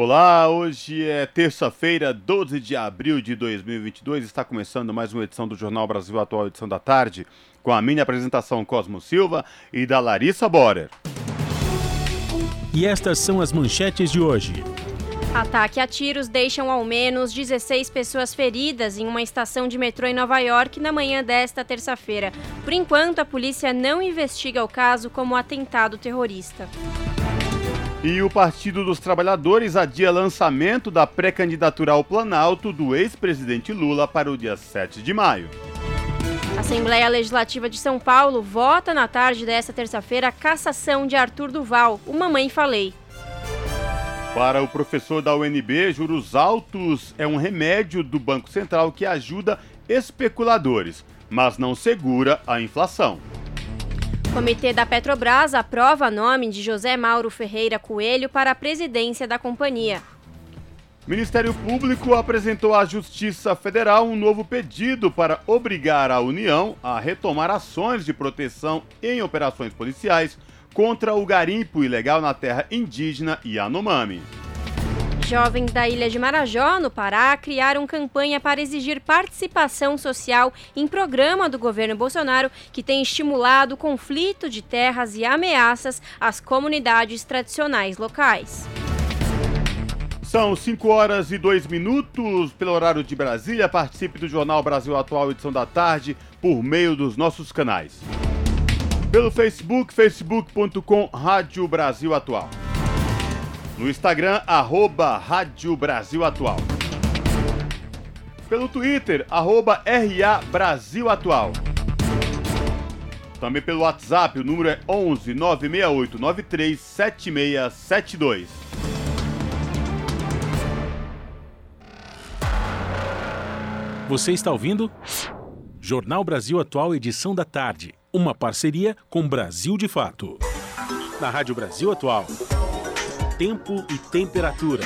Olá, hoje é terça-feira, 12 de abril de 2022. Está começando mais uma edição do Jornal Brasil Atual, edição da tarde, com a minha apresentação Cosmo Silva e da Larissa Borer. E estas são as manchetes de hoje. Ataque a tiros deixam ao menos 16 pessoas feridas em uma estação de metrô em Nova York na manhã desta terça-feira. Por enquanto, a polícia não investiga o caso como atentado terrorista. E o Partido dos Trabalhadores adia lançamento da pré-candidatura ao Planalto do ex-presidente Lula para o dia 7 de maio. A Assembleia Legislativa de São Paulo vota na tarde desta terça-feira a cassação de Arthur Duval, o Mamãe Falei. Para o professor da UNB, juros altos é um remédio do Banco Central que ajuda especuladores, mas não segura a inflação. Comitê da Petrobras aprova nome de José Mauro Ferreira Coelho para a presidência da companhia. Ministério Público apresentou à Justiça Federal um novo pedido para obrigar a União a retomar ações de proteção em operações policiais contra o garimpo ilegal na terra indígena Yanomami. Jovens da ilha de Marajó, no Pará, criaram campanha para exigir participação social em programa do governo Bolsonaro que tem estimulado conflito de terras e ameaças às comunidades tradicionais locais. São 5 horas e 2 minutos pelo horário de Brasília. Participe do Jornal Brasil Atual, edição da tarde, por meio dos nossos canais. Pelo Facebook, facebook.com Rádio Brasil Atual. No Instagram, arroba Rádio Brasil Atual. Pelo Twitter, arroba RA Brasil Atual. Também pelo WhatsApp, o número é 11 968 93 7672. Você está ouvindo? Jornal Brasil Atual, edição da tarde. Uma parceria com Brasil de Fato. Na Rádio Brasil Atual. Tempo e temperatura.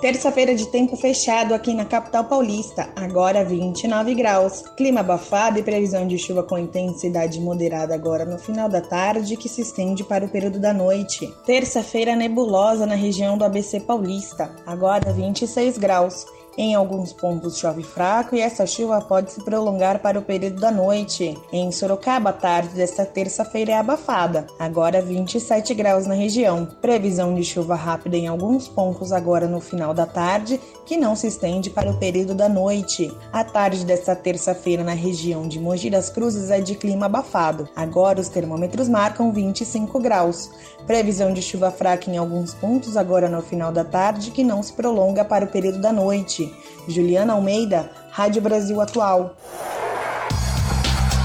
Terça-feira de tempo fechado aqui na capital paulista, agora 29 graus. Clima abafado e previsão de chuva com intensidade moderada agora no final da tarde, que se estende para o período da noite. Terça-feira nebulosa na região do ABC Paulista, agora 26 graus. Em alguns pontos chove fraco e essa chuva pode se prolongar para o período da noite. Em Sorocaba, a tarde desta terça-feira é abafada, agora 27 graus na região. Previsão de chuva rápida em alguns pontos agora no final da tarde, que não se estende para o período da noite. A tarde desta terça-feira na região de Mogi das Cruzes é de clima abafado. Agora os termômetros marcam 25 graus. Previsão de chuva fraca em alguns pontos agora no final da tarde, que não se prolonga para o período da noite. Juliana Almeida, Rádio Brasil Atual.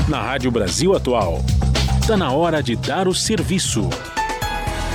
Na Rádio Brasil Atual. Está na hora de dar o serviço.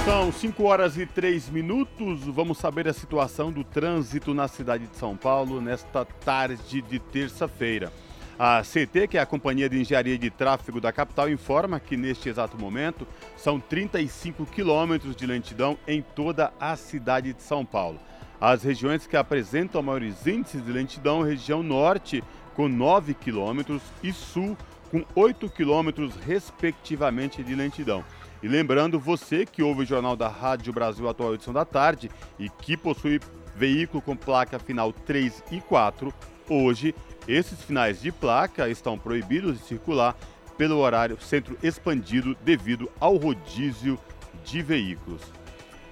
São 5 horas e 3 minutos. Vamos saber a situação do trânsito na cidade de São Paulo nesta tarde de terça-feira. A CT, que é a Companhia de Engenharia de Tráfego da capital, informa que neste exato momento são 35 quilômetros de lentidão em toda a cidade de São Paulo. As regiões que apresentam maiores índices de lentidão, região norte com 9 quilômetros e sul com 8 quilômetros respectivamente de lentidão. E lembrando você que ouve o Jornal da Rádio Brasil Atual edição da tarde e que possui veículo com placa final 3 e 4, hoje esses finais de placa estão proibidos de circular pelo horário centro expandido devido ao rodízio de veículos.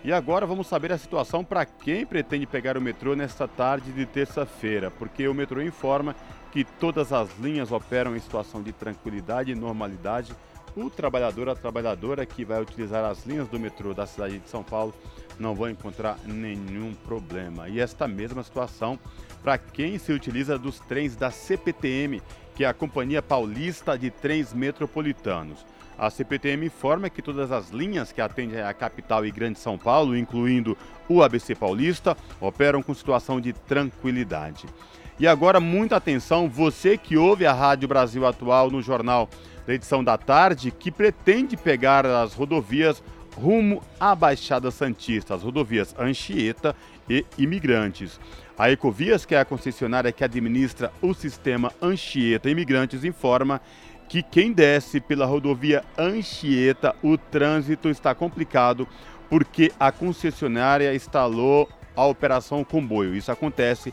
E agora vamos saber a situação para quem pretende pegar o metrô nesta tarde de terça-feira, porque o metrô informa que todas as linhas operam em situação de tranquilidade e normalidade. O trabalhador, a trabalhadora que vai utilizar as linhas do metrô da cidade de São Paulo não vão encontrar nenhum problema. E esta mesma situação para quem se utiliza dos trens da CPTM, que é a Companhia Paulista de Trens Metropolitanos. A CPTM informa que todas as linhas que atendem a capital e Grande São Paulo, incluindo o ABC Paulista, operam com situação de tranquilidade. E agora, muita atenção, você que ouve a Rádio Brasil Atual no jornal da edição da tarde, que pretende pegar as rodovias rumo à Baixada Santista, as rodovias Anchieta e Imigrantes. A Ecovias, que é a concessionária que administra o sistema Anchieta Imigrantes, informa que quem desce pela rodovia Anchieta, o trânsito está complicado porque a concessionária instalou a operação comboio. Isso acontece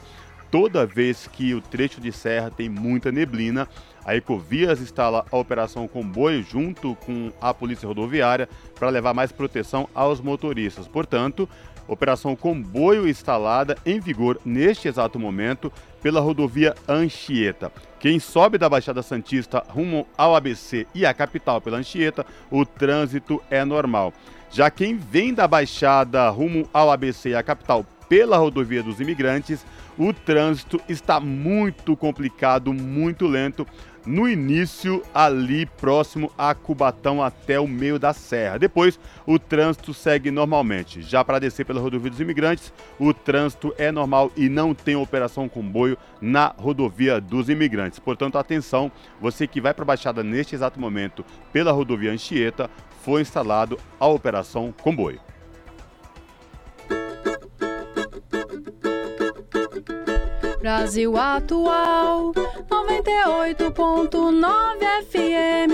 toda vez que o trecho de serra tem muita neblina. A Ecovias instala a operação comboio junto com a Polícia Rodoviária para levar mais proteção aos motoristas. Portanto, operação comboio instalada em vigor neste exato momento pela rodovia Anchieta. Quem sobe da Baixada Santista rumo ao ABC e à capital pela Anchieta, o trânsito é normal. Já quem vem da Baixada rumo ao ABC e à capital pela rodovia dos imigrantes, o trânsito está muito complicado, muito lento no início ali próximo a Cubatão até o meio da serra. Depois o trânsito segue normalmente. Já para descer pela rodovia dos imigrantes, o trânsito é normal e não tem operação comboio na rodovia dos imigrantes. Portanto, atenção, você que vai para a Baixada neste exato momento pela rodovia Anchieta, foi instalado a operação comboio. Brasil Atual 98.9 FM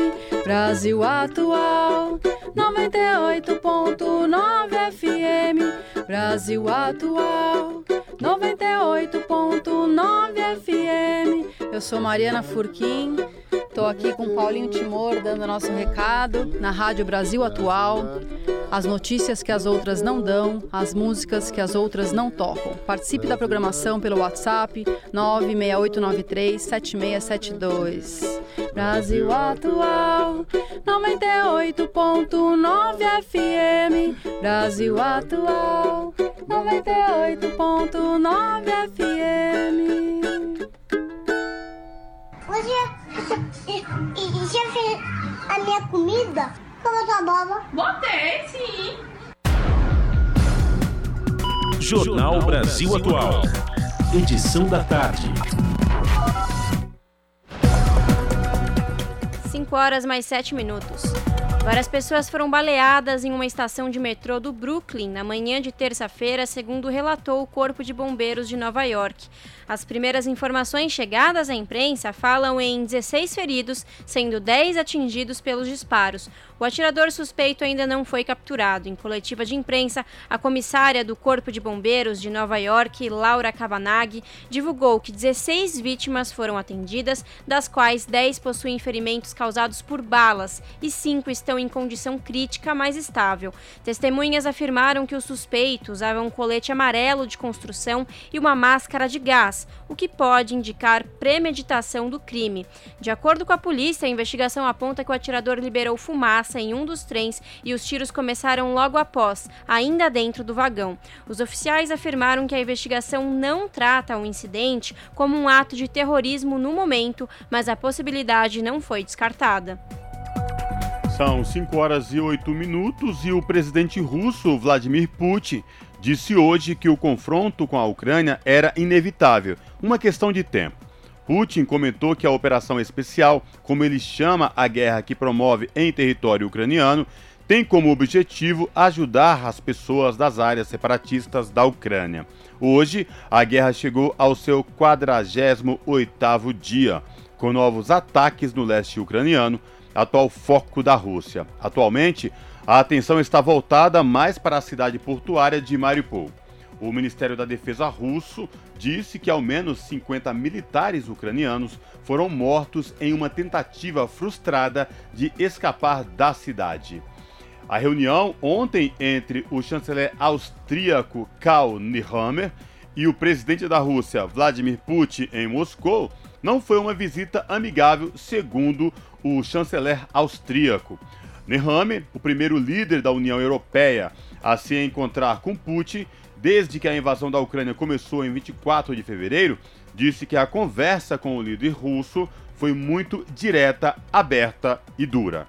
Brasil Atual 98.9 FM Brasil Atual 98.9 FM Eu sou Mariana Furquim Estou aqui com Paulinho Timor dando nosso recado na Rádio Brasil Atual. As notícias que as outras não dão, as músicas que as outras não tocam. Participe da programação pelo WhatsApp 968937672. Brasil Atual 98.9 FM. Brasil Atual 98.9 FM. Hoje e, já fez a minha comida? Como tua boba? Botei, sim. Jornal Brasil Atual. Edição da tarde. 5 horas mais 7 minutos. Várias pessoas foram baleadas em uma estação de metrô do Brooklyn na manhã de terça-feira, segundo relatou o Corpo de Bombeiros de Nova York. As primeiras informações chegadas à imprensa falam em 16 feridos, sendo 10 atingidos pelos disparos. O atirador suspeito ainda não foi capturado. Em coletiva de imprensa, a comissária do Corpo de Bombeiros de Nova York, Laura Cavanagh, divulgou que 16 vítimas foram atendidas, das quais 10 possuem ferimentos causados por balas e 5 estão em condição crítica mais estável. Testemunhas afirmaram que o suspeito usava um colete amarelo de construção e uma máscara de gás o que pode indicar premeditação do crime. De acordo com a polícia, a investigação aponta que o atirador liberou fumaça em um dos trens e os tiros começaram logo após, ainda dentro do vagão. Os oficiais afirmaram que a investigação não trata o incidente como um ato de terrorismo no momento, mas a possibilidade não foi descartada. São 5 horas e 8 minutos e o presidente russo Vladimir Putin disse hoje que o confronto com a Ucrânia era inevitável, uma questão de tempo. Putin comentou que a operação especial, como ele chama a guerra que promove em território ucraniano, tem como objetivo ajudar as pessoas das áreas separatistas da Ucrânia. Hoje, a guerra chegou ao seu 48º dia, com novos ataques no leste ucraniano, atual foco da Rússia. Atualmente, a atenção está voltada mais para a cidade portuária de Mariupol. O Ministério da Defesa russo disse que ao menos 50 militares ucranianos foram mortos em uma tentativa frustrada de escapar da cidade. A reunião ontem entre o chanceler austríaco Karl Nehammer e o presidente da Rússia, Vladimir Putin, em Moscou, não foi uma visita amigável, segundo o chanceler austríaco. Nehammer, o primeiro líder da União Europeia a se encontrar com Putin desde que a invasão da Ucrânia começou em 24 de fevereiro, disse que a conversa com o líder russo foi muito direta, aberta e dura.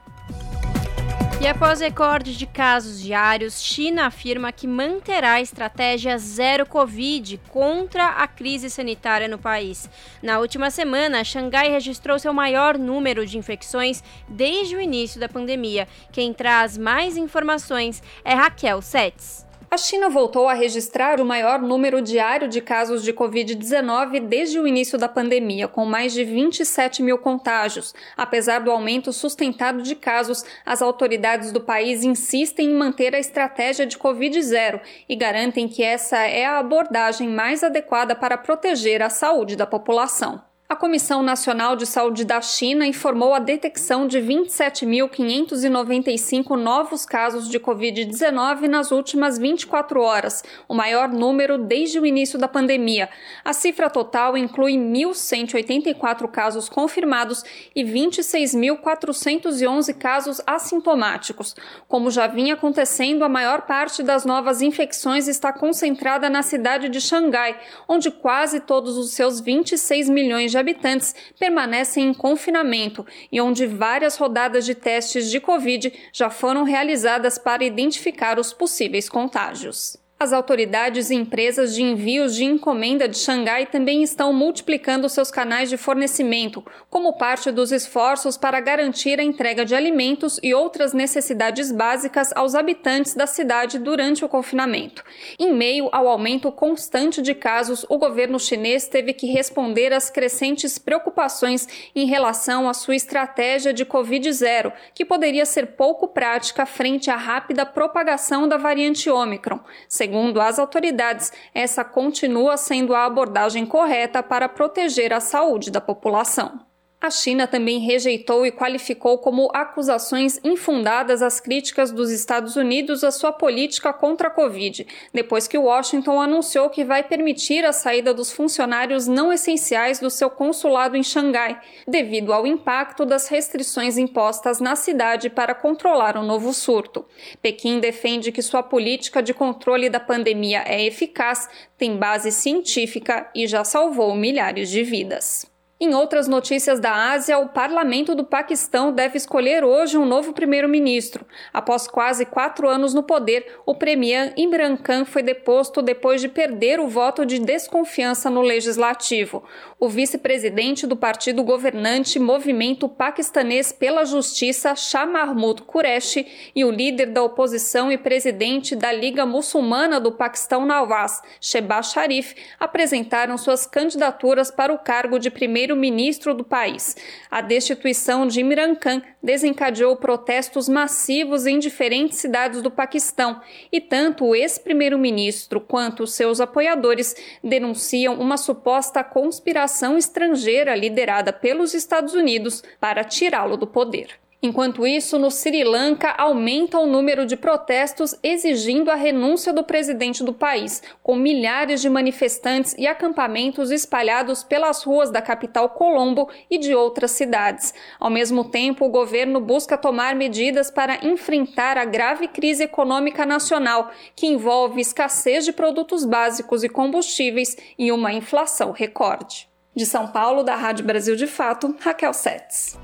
E após recordes de casos diários, China afirma que manterá a estratégia zero Covid contra a crise sanitária no país. Na última semana, Xangai registrou seu maior número de infecções desde o início da pandemia. Quem traz mais informações é Raquel Setz. A China voltou a registrar o maior número diário de casos de Covid-19 desde o início da pandemia, com mais de 27 mil contágios. Apesar do aumento sustentado de casos, as autoridades do país insistem em manter a estratégia de Covid-0 e garantem que essa é a abordagem mais adequada para proteger a saúde da população. A Comissão Nacional de Saúde da China informou a detecção de 27.595 novos casos de Covid-19 nas últimas 24 horas, o maior número desde o início da pandemia. A cifra total inclui 1.184 casos confirmados e 26.411 casos assintomáticos. Como já vinha acontecendo, a maior parte das novas infecções está concentrada na cidade de Xangai, onde quase todos os seus 26 milhões de habitantes permanecem em confinamento e onde várias rodadas de testes de Covid já foram realizadas para identificar os possíveis contágios. As autoridades e empresas de envios de encomenda de Xangai também estão multiplicando seus canais de fornecimento, como parte dos esforços para garantir a entrega de alimentos e outras necessidades básicas aos habitantes da cidade durante o confinamento. Em meio ao aumento constante de casos, o governo chinês teve que responder às crescentes preocupações em relação à sua estratégia de Covid-0, que poderia ser pouco prática frente à rápida propagação da variante Ômicron Segundo as autoridades, essa continua sendo a abordagem correta para proteger a saúde da população. A China também rejeitou e qualificou como acusações infundadas as críticas dos Estados Unidos à sua política contra a Covid, depois que Washington anunciou que vai permitir a saída dos funcionários não essenciais do seu consulado em Xangai, devido ao impacto das restrições impostas na cidade para controlar o novo surto. Pequim defende que sua política de controle da pandemia é eficaz, tem base científica e já salvou milhares de vidas. Em outras notícias da Ásia, o parlamento do Paquistão deve escolher hoje um novo primeiro-ministro. Após quase quatro anos no poder, o premier Imran Khan foi deposto depois de perder o voto de desconfiança no legislativo. O vice-presidente do partido governante Movimento Paquistanês pela Justiça, Shah Mahmud Qureshi, e o líder da oposição e presidente da Liga Muçulmana do Paquistão Nawaz, Shehbaz Sharif, apresentaram suas candidaturas para o cargo de primeiro primeiro-ministro do país. A destituição de Imran Khan desencadeou protestos massivos em diferentes cidades do Paquistão e tanto o ex-primeiro-ministro quanto seus apoiadores denunciam uma suposta conspiração estrangeira liderada pelos Estados Unidos para tirá-lo do poder. Enquanto isso, no Sri Lanka aumenta o número de protestos exigindo a renúncia do presidente do país, com milhares de manifestantes e acampamentos espalhados pelas ruas da capital Colombo e de outras cidades. Ao mesmo tempo, o governo busca tomar medidas para enfrentar a grave crise econômica nacional, que envolve escassez de produtos básicos e combustíveis e uma inflação recorde. De São Paulo, da Rádio Brasil de Fato, Raquel Setz.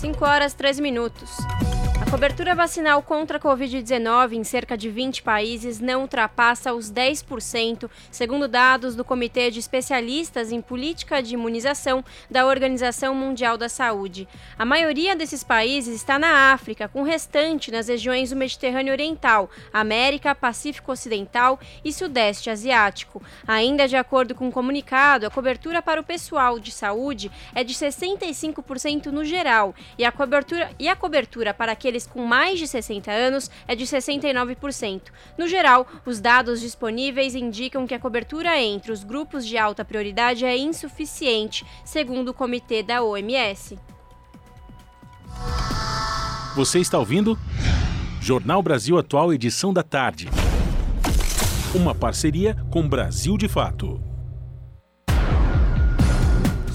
5 horas 3 minutos. Cobertura vacinal contra a Covid-19 em cerca de 20 países não ultrapassa os 10%, segundo dados do Comitê de Especialistas em Política de Imunização da Organização Mundial da Saúde. A maioria desses países está na África, com o restante nas regiões do Mediterrâneo Oriental, América, Pacífico Ocidental e Sudeste Asiático. Ainda de acordo com o um comunicado, a cobertura para o pessoal de saúde é de 65% no geral e a cobertura, e a cobertura para aqueles com mais de 60 anos é de 69%. No geral, os dados disponíveis indicam que a cobertura entre os grupos de alta prioridade é insuficiente, segundo o comitê da OMS. Você está ouvindo? Jornal Brasil Atual, edição da tarde. Uma parceria com Brasil de Fato.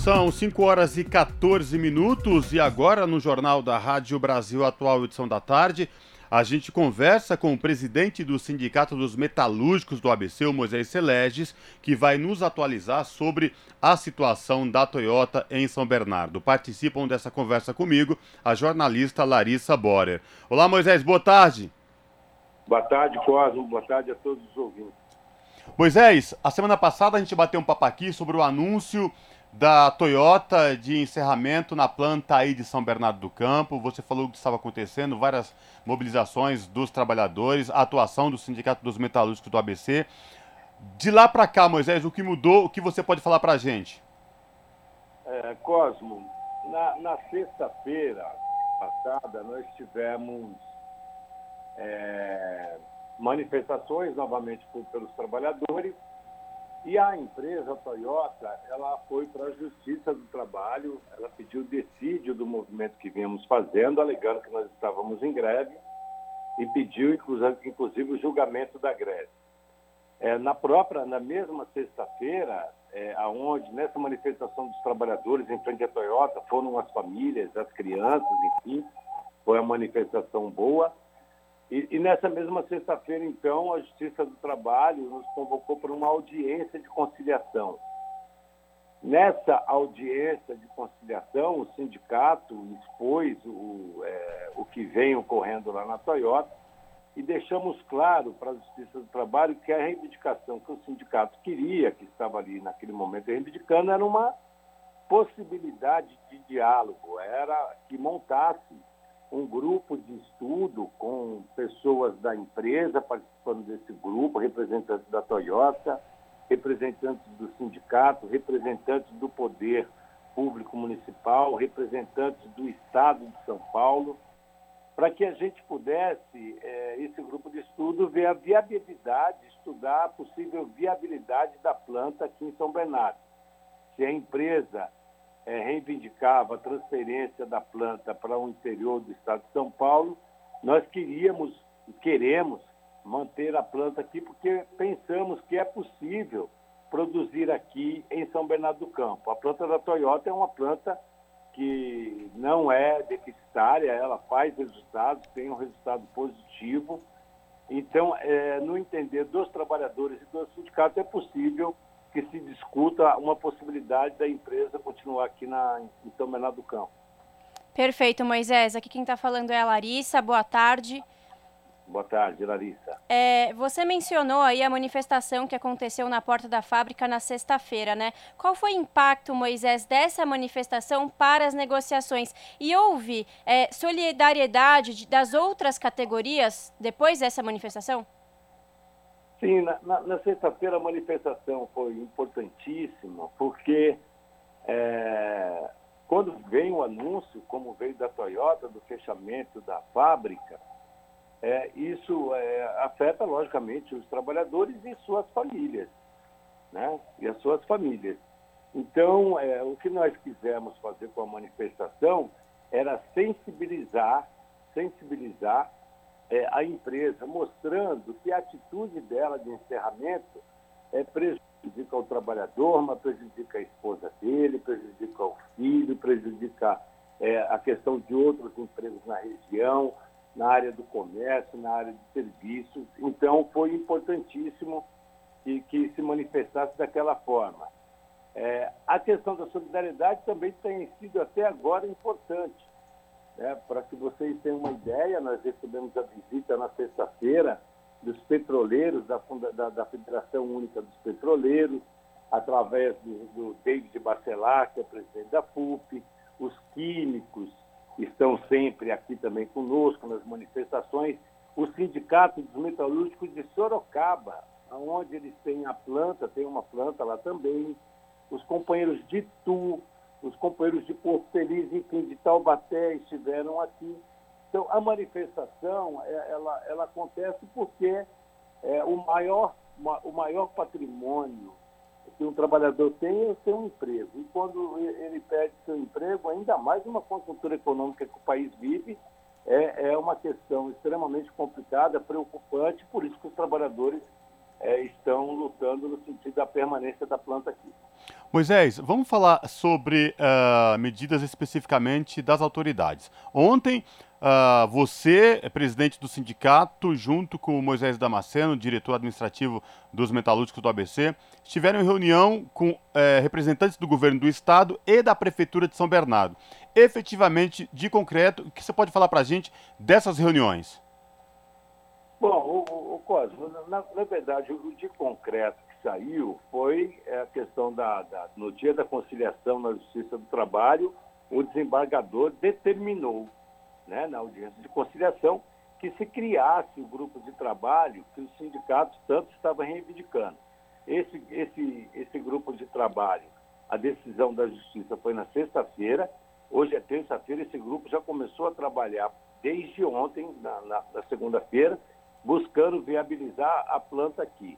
São 5 horas e 14 minutos e agora no Jornal da Rádio Brasil Atual, edição da tarde, A gente conversa com o presidente do Sindicato dos Metalúrgicos do ABC, o Moisés Celeges, que vai nos atualizar sobre a situação da Toyota em São Bernardo. Participam dessa conversa comigo a jornalista Larissa Borer. Olá, Moisés, boa tarde. Boa tarde, Cosmo. Boa tarde a todos os ouvintes. Moisés, a semana passada a gente bateu um papo aqui sobre o anúncio da Toyota de encerramento na planta aí de São Bernardo do Campo. Você falou que estava acontecendo, várias mobilizações dos trabalhadores, a atuação do Sindicato dos Metalúrgicos do ABC. De lá para cá, Moisés, o que mudou? O que você pode falar para a gente? É, Cosmo, na, na sexta-feira passada nós tivemos é, manifestações novamente por, pelos trabalhadores e a empresa a Toyota, ela foi para a Justiça do Trabalho, ela pediu decídio do movimento que vínhamos fazendo, alegando que nós estávamos em greve, e pediu, inclusive, o julgamento da greve. É, na própria, na mesma sexta-feira, é, aonde nessa manifestação dos trabalhadores em frente à Toyota foram as famílias, as crianças, enfim, foi uma manifestação boa. E, e nessa mesma sexta-feira, então, a Justiça do Trabalho nos convocou para uma audiência de conciliação. Nessa audiência de conciliação, o sindicato expôs o, é, o que vem ocorrendo lá na Toyota e deixamos claro para a Justiça do Trabalho que a reivindicação que o sindicato queria, que estava ali naquele momento reivindicando, era uma possibilidade de diálogo, era que montasse um grupo de estudo com pessoas da empresa participando desse grupo, representantes da Toyota, representantes do sindicato, representantes do poder público municipal, representantes do Estado de São Paulo, para que a gente pudesse, é, esse grupo de estudo, ver a viabilidade, estudar a possível viabilidade da planta aqui em São Bernardo. Se a empresa é, reivindicava a transferência da planta para o interior do estado de São Paulo, nós queríamos e queremos manter a planta aqui porque pensamos que é possível produzir aqui em São Bernardo do Campo. A planta da Toyota é uma planta que não é deficitária, ela faz resultados, tem um resultado positivo. Então, é, no entender dos trabalhadores e dos sindicatos, é possível que se discuta uma possibilidade da empresa continuar aqui na, em São Bernardo do Campo. Perfeito, Moisés. Aqui quem está falando é a Larissa. Boa tarde. Boa tarde, Larissa. É, você mencionou aí a manifestação que aconteceu na porta da fábrica na sexta-feira, né? Qual foi o impacto, Moisés, dessa manifestação para as negociações? E houve é, solidariedade das outras categorias depois dessa manifestação? Sim, na, na, na sexta-feira a manifestação foi importantíssima, porque é, quando vem o anúncio, como veio da Toyota, do fechamento da fábrica, é, isso é, afeta, logicamente, os trabalhadores e suas famílias, né? E as suas famílias. Então, é, o que nós quisemos fazer com a manifestação era sensibilizar, sensibilizar é, a empresa, mostrando que a atitude dela de encerramento é, prejudica o trabalhador, mas prejudica a esposa dele, prejudica o filho, prejudica é, a questão de outros empregos na região, na área do comércio, na área de serviços. Então, foi importantíssimo que, que se manifestasse daquela forma. É, a questão da solidariedade também tem sido até agora importante. Né? Para que vocês tenham uma ideia, nós recebemos a visita na sexta-feira dos petroleiros, da, da, da, Federação Única dos Petroleiros, através do, do David Bacelar, que é presidente da FUP, os químicos estão sempre aqui também conosco nas manifestações, o Sindicato dos Metalúrgicos de Sorocaba, onde eles têm a planta, tem uma planta lá também, os companheiros de Tu, os companheiros de Porto Feliz, enfim, de Taubaté estiveram aqui. Então, a manifestação, é, ela, ela acontece porque é, o, maior, o maior patrimônio que um trabalhador tem é ter um emprego. E quando ele perde seu emprego, ainda mais numa conjuntura econômica que o país vive, é, é uma questão extremamente complicada, preocupante, por isso que os trabalhadores é, estão lutando no sentido da permanência da planta aqui. Moisés, vamos falar sobre uh, medidas especificamente das autoridades. Ontem, uh, você, presidente do sindicato, junto com o Moisés Damasceno, diretor administrativo dos metalúrgicos do ABC, estiveram em reunião com uh, representantes do governo do estado e da prefeitura de São Bernardo. Efetivamente, de concreto, o que você pode falar para a gente dessas reuniões? Bom, o, o Cosmo, na, na verdade, o de concreto saiu foi é, a questão da, da, no dia da conciliação na Justiça do Trabalho, o desembargador determinou, né, na audiência de conciliação, que se criasse o grupo de trabalho que os sindicatos tanto estavam reivindicando. Esse, esse, esse grupo de trabalho, a decisão da Justiça foi na sexta-feira, hoje é terça-feira, esse grupo já começou a trabalhar desde ontem, na, na, na segunda-feira, buscando viabilizar a planta aqui.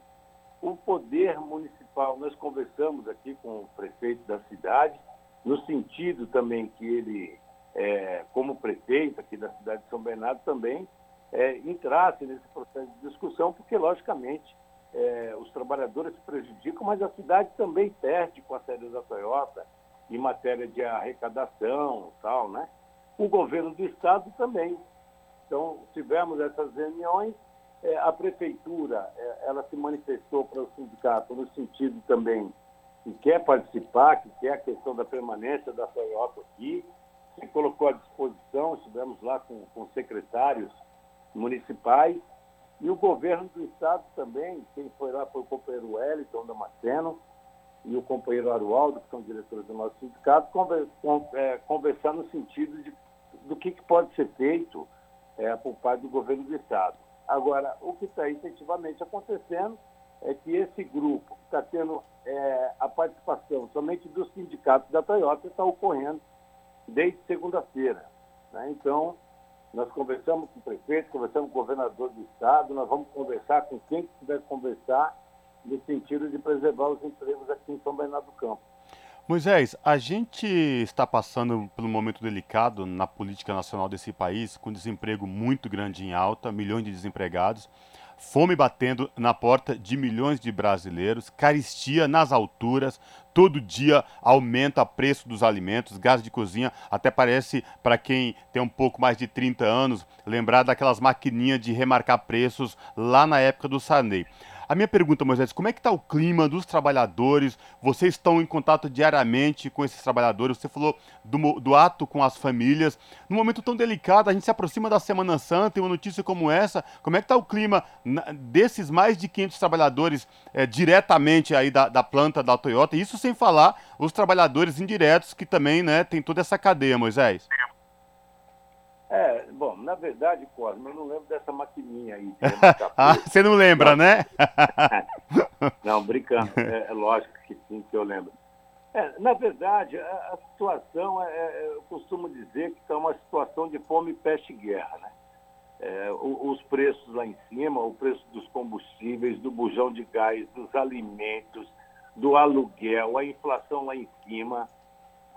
O poder municipal, nós conversamos aqui com o prefeito da cidade, no sentido também que ele, é, como prefeito aqui da cidade de São Bernardo, também é, entrasse nesse processo de discussão, porque, logicamente, é, os trabalhadores se prejudicam, mas a cidade também perde com a saída da Toyota em matéria de arrecadação tal, né? O governo do estado também. Então, tivemos essas reuniões a prefeitura, é, ela se manifestou para o sindicato no sentido também que quer participar, que quer a questão da permanência da Toyota aqui, se colocou à disposição, estivemos lá com, com secretários municipais, e o governo do estado também, quem foi lá foi o companheiro Wellington Damasceno e o companheiro Arualdo, que são diretores do nosso sindicato, é, conversar no sentido de, do que, que pode ser feito é, por parte do governo do estado. Agora, o que está efetivamente acontecendo é que esse grupo que está tendo é, a participação somente dos sindicatos da Toyota está ocorrendo desde segunda-feira. Né? Então, nós conversamos com o prefeito, conversamos com o governador do estado, nós vamos conversar com quem quiser conversar no sentido de preservar os empregos aqui em São Bernardo do Campo. Moisés, a gente está passando por um momento delicado na política nacional desse país, com desemprego muito grande em alta, milhões de desempregados, fome batendo na porta de milhões de brasileiros, caristia nas alturas, todo dia aumenta o preço dos alimentos, gás de cozinha, até parece, para quem tem um pouco mais de 30 anos, lembrar daquelas maquininhas de remarcar preços lá na época do Sarney. A minha pergunta, Moisés, como é que está o clima dos trabalhadores? Vocês estão em contato diariamente com esses trabalhadores? Você falou do, do ato com as famílias. Num momento tão delicado, a gente se aproxima da Semana Santa e uma notícia como essa. Como é que está o clima desses mais de 500 trabalhadores é, diretamente aí da, da planta da Toyota? Isso sem falar os trabalhadores indiretos que também né, tem toda essa cadeia, Moisés. É, bom, na verdade, Cosme, eu não lembro dessa maquininha aí. ah, você não lembra, não. né? não, brincando. É, é, lógico que sim, que eu lembro. É, na verdade, a, a situação, é, é eu costumo dizer que está uma situação de fome, peste e guerra, né? É, os preços lá em cima, o preço dos combustíveis, do bujão de gás, dos alimentos, do aluguel, a inflação lá em cima,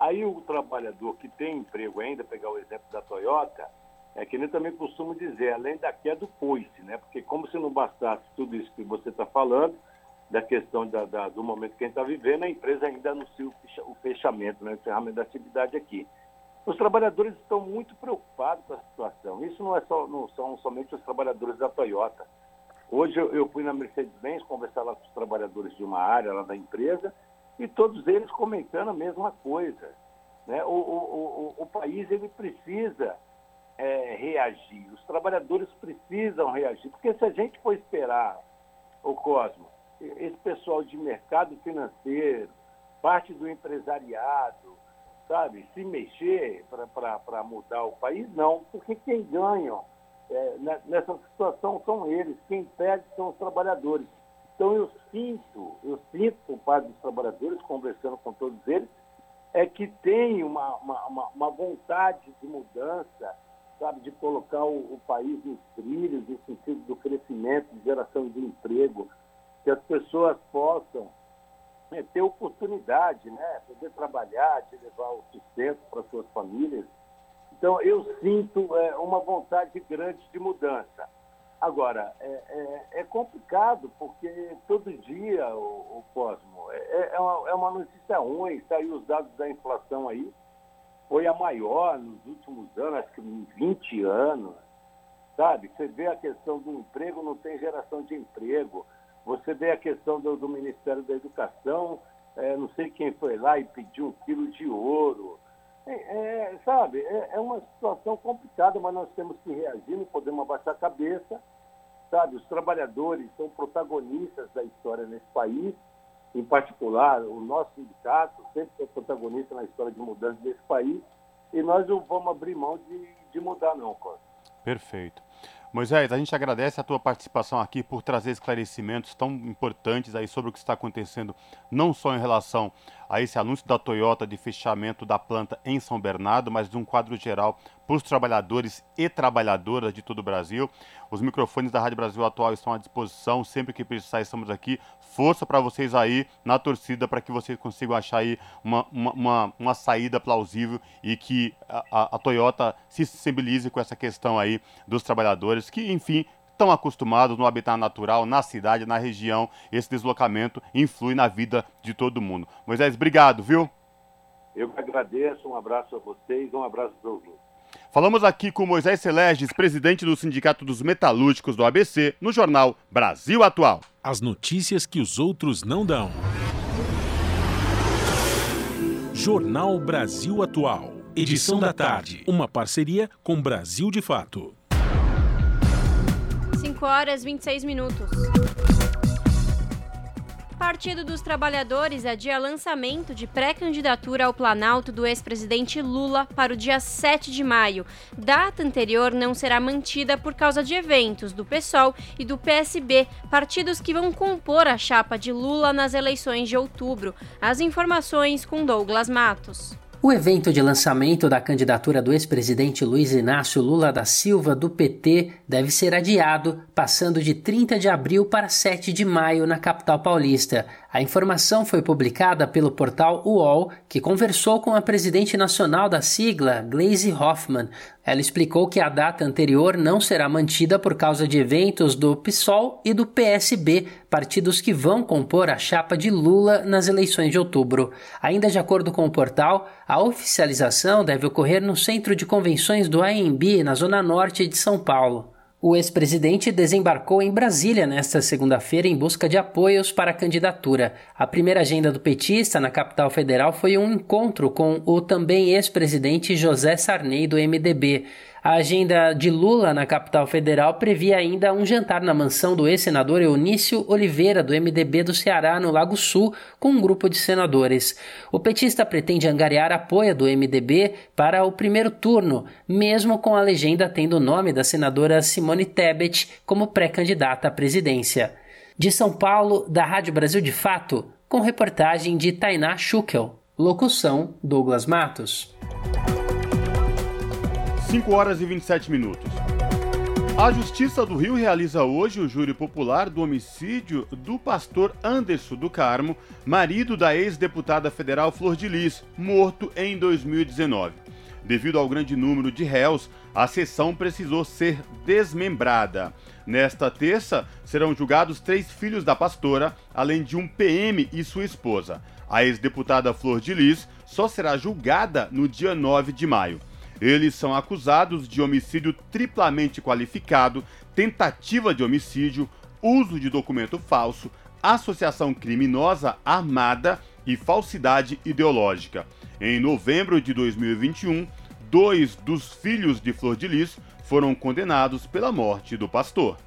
Aí o trabalhador que tem emprego ainda, pegar o exemplo da Toyota, é que ele também costumo dizer, além da queda do coice, né? Porque como se não bastasse tudo isso que você está falando, da questão da, da, do momento que a gente está vivendo, a empresa ainda anuncia o fechamento, né? o encerramento da atividade aqui. Os trabalhadores estão muito preocupados com a situação. Isso não, é só, não são somente os trabalhadores da Toyota. Hoje eu, eu fui na Mercedes-Benz conversar lá com os trabalhadores de uma área lá da empresa e todos eles comentando a mesma coisa. Né? O, o, o, o país ele precisa é, reagir, os trabalhadores precisam reagir, porque se a gente for esperar, o Cosmo, esse pessoal de mercado financeiro, parte do empresariado, sabe, se mexer para mudar o país, não, porque quem ganha é, nessa situação são eles, quem perde são os trabalhadores. Então eu sinto, eu sinto por parte dos trabalhadores, conversando com todos eles, é que tem uma, uma, uma vontade de mudança, sabe, de colocar o, o, país nos trilhos, no sentido do crescimento, de geração de emprego, que as pessoas possam é, ter oportunidade, né, poder trabalhar, de levar o sustento para suas famílias. Então, eu sinto é, uma vontade grande de mudança. Agora, é, é, é, complicado porque todo dia, o, o Cosmo, é, é, uma, é uma notícia ruim, saiu os dados da inflação aí, foi a maior nos últimos anos, acho que 20 anos, sabe? Você vê a questão do emprego, não tem geração de emprego. Você vê a questão do, do Ministério da Educação, é, não sei quem foi lá e pediu um quilo de ouro. É, sabe, é, é, uma situação complicada, mas nós temos que reagir, não podemos abaixar a cabeça. Sabe, os trabalhadores são protagonistas da história nesse país, em particular o nosso sindicato sempre é protagonista na história de mudança desse país, e nós não vamos abrir mão de, de mudar não, Costa. Perfeito. Moisés, a gente agradece a tua participação aqui por trazer esclarecimentos tão importantes aí sobre o que está acontecendo, não só em relação a esse anúncio da Toyota de fechamento da planta em São Bernardo, mas de um quadro geral para os trabalhadores e trabalhadoras de todo o Brasil. Os microfones da Rádio Brasil Atual estão à disposição, sempre que precisar estamos aqui. Força para vocês aí na torcida para que vocês consigam achar aí uma, uma, uma, uma saída plausível e que a, a, a Toyota se sensibilize com essa questão aí dos trabalhadores que, enfim, estão acostumados no habitat natural, na cidade, na região. Esse deslocamento influi na vida de todo mundo. Moisés, obrigado, viu? Eu agradeço, um abraço a vocês, um abraço para ouvintes. Falamos aqui com Moisés Celestes, presidente do Sindicato dos Metalúrgicos do ABC, no jornal Brasil Atual. As notícias que os outros não dão. Jornal Brasil Atual. Edição da tarde. Uma parceria com Brasil de Fato. 5 horas 26 minutos. Partido dos Trabalhadores adia lançamento de pré-candidatura ao Planalto do ex-presidente Lula para o dia 7 de maio. Data anterior não será mantida por causa de eventos do PSOL e do PSB, partidos que vão compor a chapa de Lula nas eleições de outubro. As informações com Douglas Matos. O evento de lançamento da candidatura do ex-presidente Luiz Inácio Lula da Silva, do PT, deve ser adiado, passando de 30 de abril para 7 de maio na capital paulista. A informação foi publicada pelo portal UOL, que conversou com a presidente nacional da sigla, Glaze Hoffman. Ela explicou que a data anterior não será mantida por causa de eventos do PSOL e do PSB, partidos que vão compor a chapa de Lula nas eleições de outubro. Ainda de acordo com o portal, a oficialização deve ocorrer no Centro de Convenções do AMB, na zona norte de São Paulo. O ex-presidente desembarcou em Brasília nesta segunda-feira em busca de apoios para a candidatura. A primeira agenda do petista na capital federal foi um encontro com o também ex-presidente José Sarney do MDB. A agenda de Lula na capital federal previa ainda um jantar na mansão do ex-senador Eunício Oliveira, do MDB do Ceará, no Lago Sul, com um grupo de senadores. O petista pretende angariar apoio do MDB para o primeiro turno, mesmo com a legenda tendo o nome da senadora Simone Tebet como pré-candidata à presidência. De São Paulo, da Rádio Brasil de Fato, com reportagem de Tainá Schukel. Locução: Douglas Matos. 5 horas e 27 minutos. A Justiça do Rio realiza hoje o júri popular do homicídio do pastor Anderson do Carmo, marido da ex-deputada federal Flor de Lis, morto em 2019. Devido ao grande número de réus, a sessão precisou ser desmembrada. Nesta terça, serão julgados três filhos da pastora, além de um PM e sua esposa. A ex-deputada Flor de Lis só será julgada no dia 9 de maio. Eles são acusados de homicídio triplamente qualificado, tentativa de homicídio, uso de documento falso, associação criminosa armada e falsidade ideológica. Em novembro de 2021, dois dos filhos de Flor de Lis foram condenados pela morte do pastor.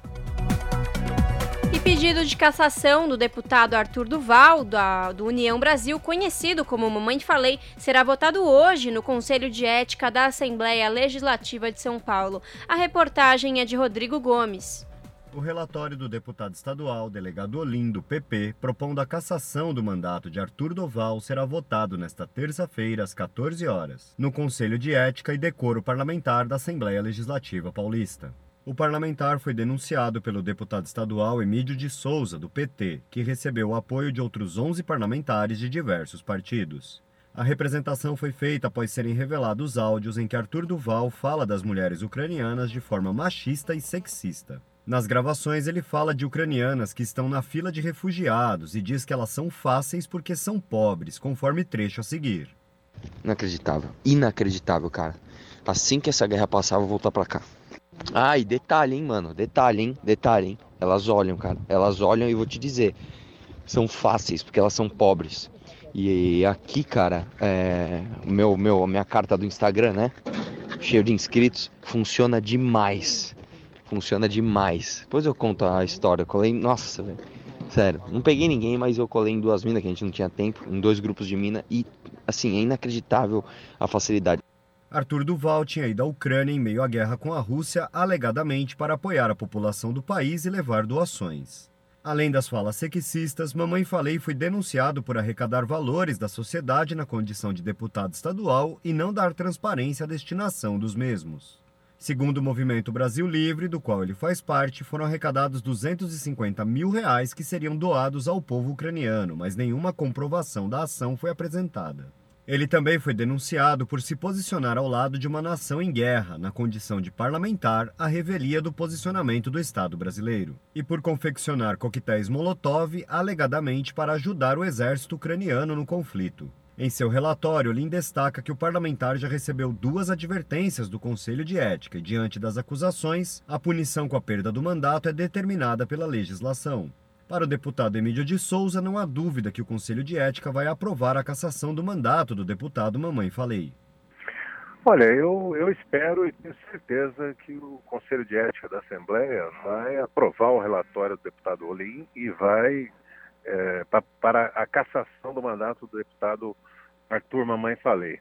Pedido de cassação do deputado Arthur Duval, da, do União Brasil, conhecido como Mamãe Falei, será votado hoje no Conselho de Ética da Assembleia Legislativa de São Paulo. A reportagem é de Rodrigo Gomes. O relatório do deputado estadual, delegado Olim, do PP, propondo a cassação do mandato de Arthur Doval será votado nesta terça-feira, às 14 horas, no Conselho de Ética e Decoro Parlamentar da Assembleia Legislativa Paulista. O parlamentar foi denunciado pelo deputado estadual Emílio de Souza, do PT, que recebeu o apoio de outros 11 parlamentares de diversos partidos. A representação foi feita após serem revelados áudios em que Arthur Duval fala das mulheres ucranianas de forma machista e sexista. Nas gravações, ele fala de ucranianas que estão na fila de refugiados e diz que elas são fáceis porque são pobres, conforme trecho a seguir. Inacreditável, inacreditável, cara. Assim que essa guerra passar, eu vou voltar pra cá. Ah, e detalhe, hein, mano, detalhe, hein, detalhe, hein. Elas olham, cara, elas olham e vou te dizer, são fáceis porque elas são pobres. E aqui, cara, é, meu, meu, minha carta do Instagram, né? Cheio de inscritos, funciona demais funciona demais. Depois eu conto a história. Eu colei, nossa, velho. Sério, não peguei ninguém, mas eu colei em duas minas que a gente não tinha tempo, em dois grupos de mina e assim, é inacreditável a facilidade. Arthur Duval tinha ido à Ucrânia em meio à guerra com a Rússia, alegadamente para apoiar a população do país e levar doações. Além das falas sexistas, Mamãe Falei foi denunciado por arrecadar valores da sociedade na condição de deputado estadual e não dar transparência à destinação dos mesmos. Segundo o Movimento Brasil Livre, do qual ele faz parte, foram arrecadados 250 mil reais que seriam doados ao povo ucraniano, mas nenhuma comprovação da ação foi apresentada. Ele também foi denunciado por se posicionar ao lado de uma nação em guerra, na condição de parlamentar, a revelia do posicionamento do Estado brasileiro, e por confeccionar coquetéis Molotov alegadamente para ajudar o exército ucraniano no conflito. Em seu relatório, Lin destaca que o parlamentar já recebeu duas advertências do Conselho de Ética e, diante das acusações, a punição com a perda do mandato é determinada pela legislação. Para o deputado Emílio de Souza, não há dúvida que o Conselho de Ética vai aprovar a cassação do mandato do deputado Mamãe Falei. Olha, eu, eu espero e tenho certeza que o Conselho de Ética da Assembleia vai aprovar o relatório do deputado Olim e vai é, pra, para a cassação do mandato do deputado Arthur Mamãe Falei.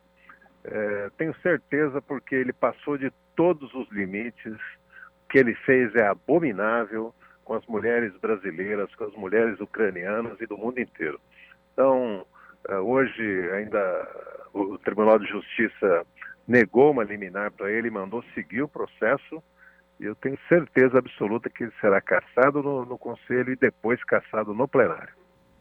É, tenho certeza porque ele passou de todos os limites, o que ele fez é abominável com as mulheres brasileiras, com as mulheres ucranianas e do mundo inteiro. Então, é, hoje ainda o Tribunal de Justiça negou uma liminar para ele, mandou seguir o processo, e eu tenho certeza absoluta que ele será caçado no, no Conselho e depois caçado no plenário.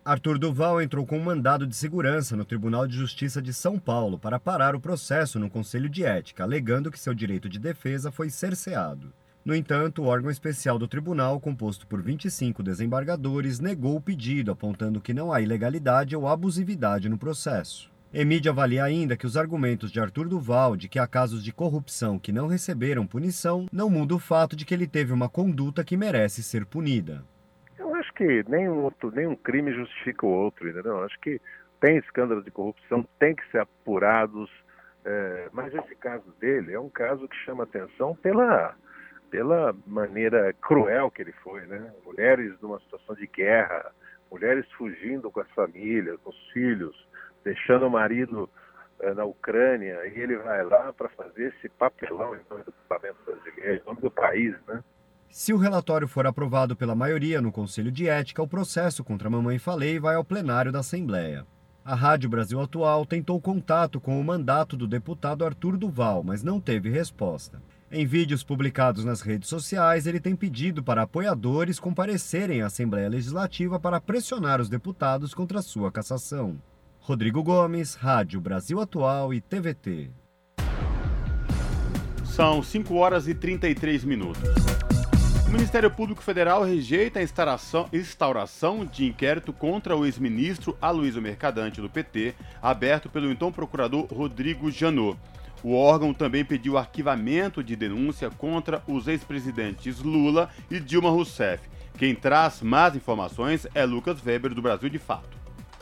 Arthur Duval entrou com um mandado de segurança no Tribunal de Justiça de São Paulo para parar o processo no Conselho de Ética, alegando que seu direito de defesa foi cerceado. No entanto, o órgão especial do tribunal, composto por 25 desembargadores, negou o pedido, apontando que não há ilegalidade ou abusividade no processo. Emídia avalia ainda que os argumentos de Arthur Duval de que há casos de corrupção que não receberam punição não muda o fato de que ele teve uma conduta que merece ser punida acho que nenhum, outro, nenhum crime justifica o outro, entendeu? Acho que tem escândalos de corrupção, tem que ser apurados, é, mas esse caso dele é um caso que chama atenção pela, pela maneira cruel que ele foi, né? Mulheres numa situação de guerra, mulheres fugindo com as famílias, com os filhos, deixando o marido é, na Ucrânia, e ele vai lá para fazer esse papelão em nome do parlamento brasileiro, em nome do país, né? Se o relatório for aprovado pela maioria no Conselho de Ética, o processo contra a Mamãe Falei vai ao plenário da Assembleia. A Rádio Brasil Atual tentou contato com o mandato do deputado Arthur Duval, mas não teve resposta. Em vídeos publicados nas redes sociais, ele tem pedido para apoiadores comparecerem à Assembleia Legislativa para pressionar os deputados contra sua cassação. Rodrigo Gomes, Rádio Brasil Atual e TVT. São 5 horas e 33 minutos. O Ministério Público Federal rejeita a instauração, de inquérito contra o ex-ministro Aloysio Mercadante do PT, aberto pelo então procurador Rodrigo Janot. O órgão também pediu arquivamento de denúncia contra os ex-presidentes Lula e Dilma Rousseff. Quem traz mais informações é Lucas Weber, do Brasil de Fato.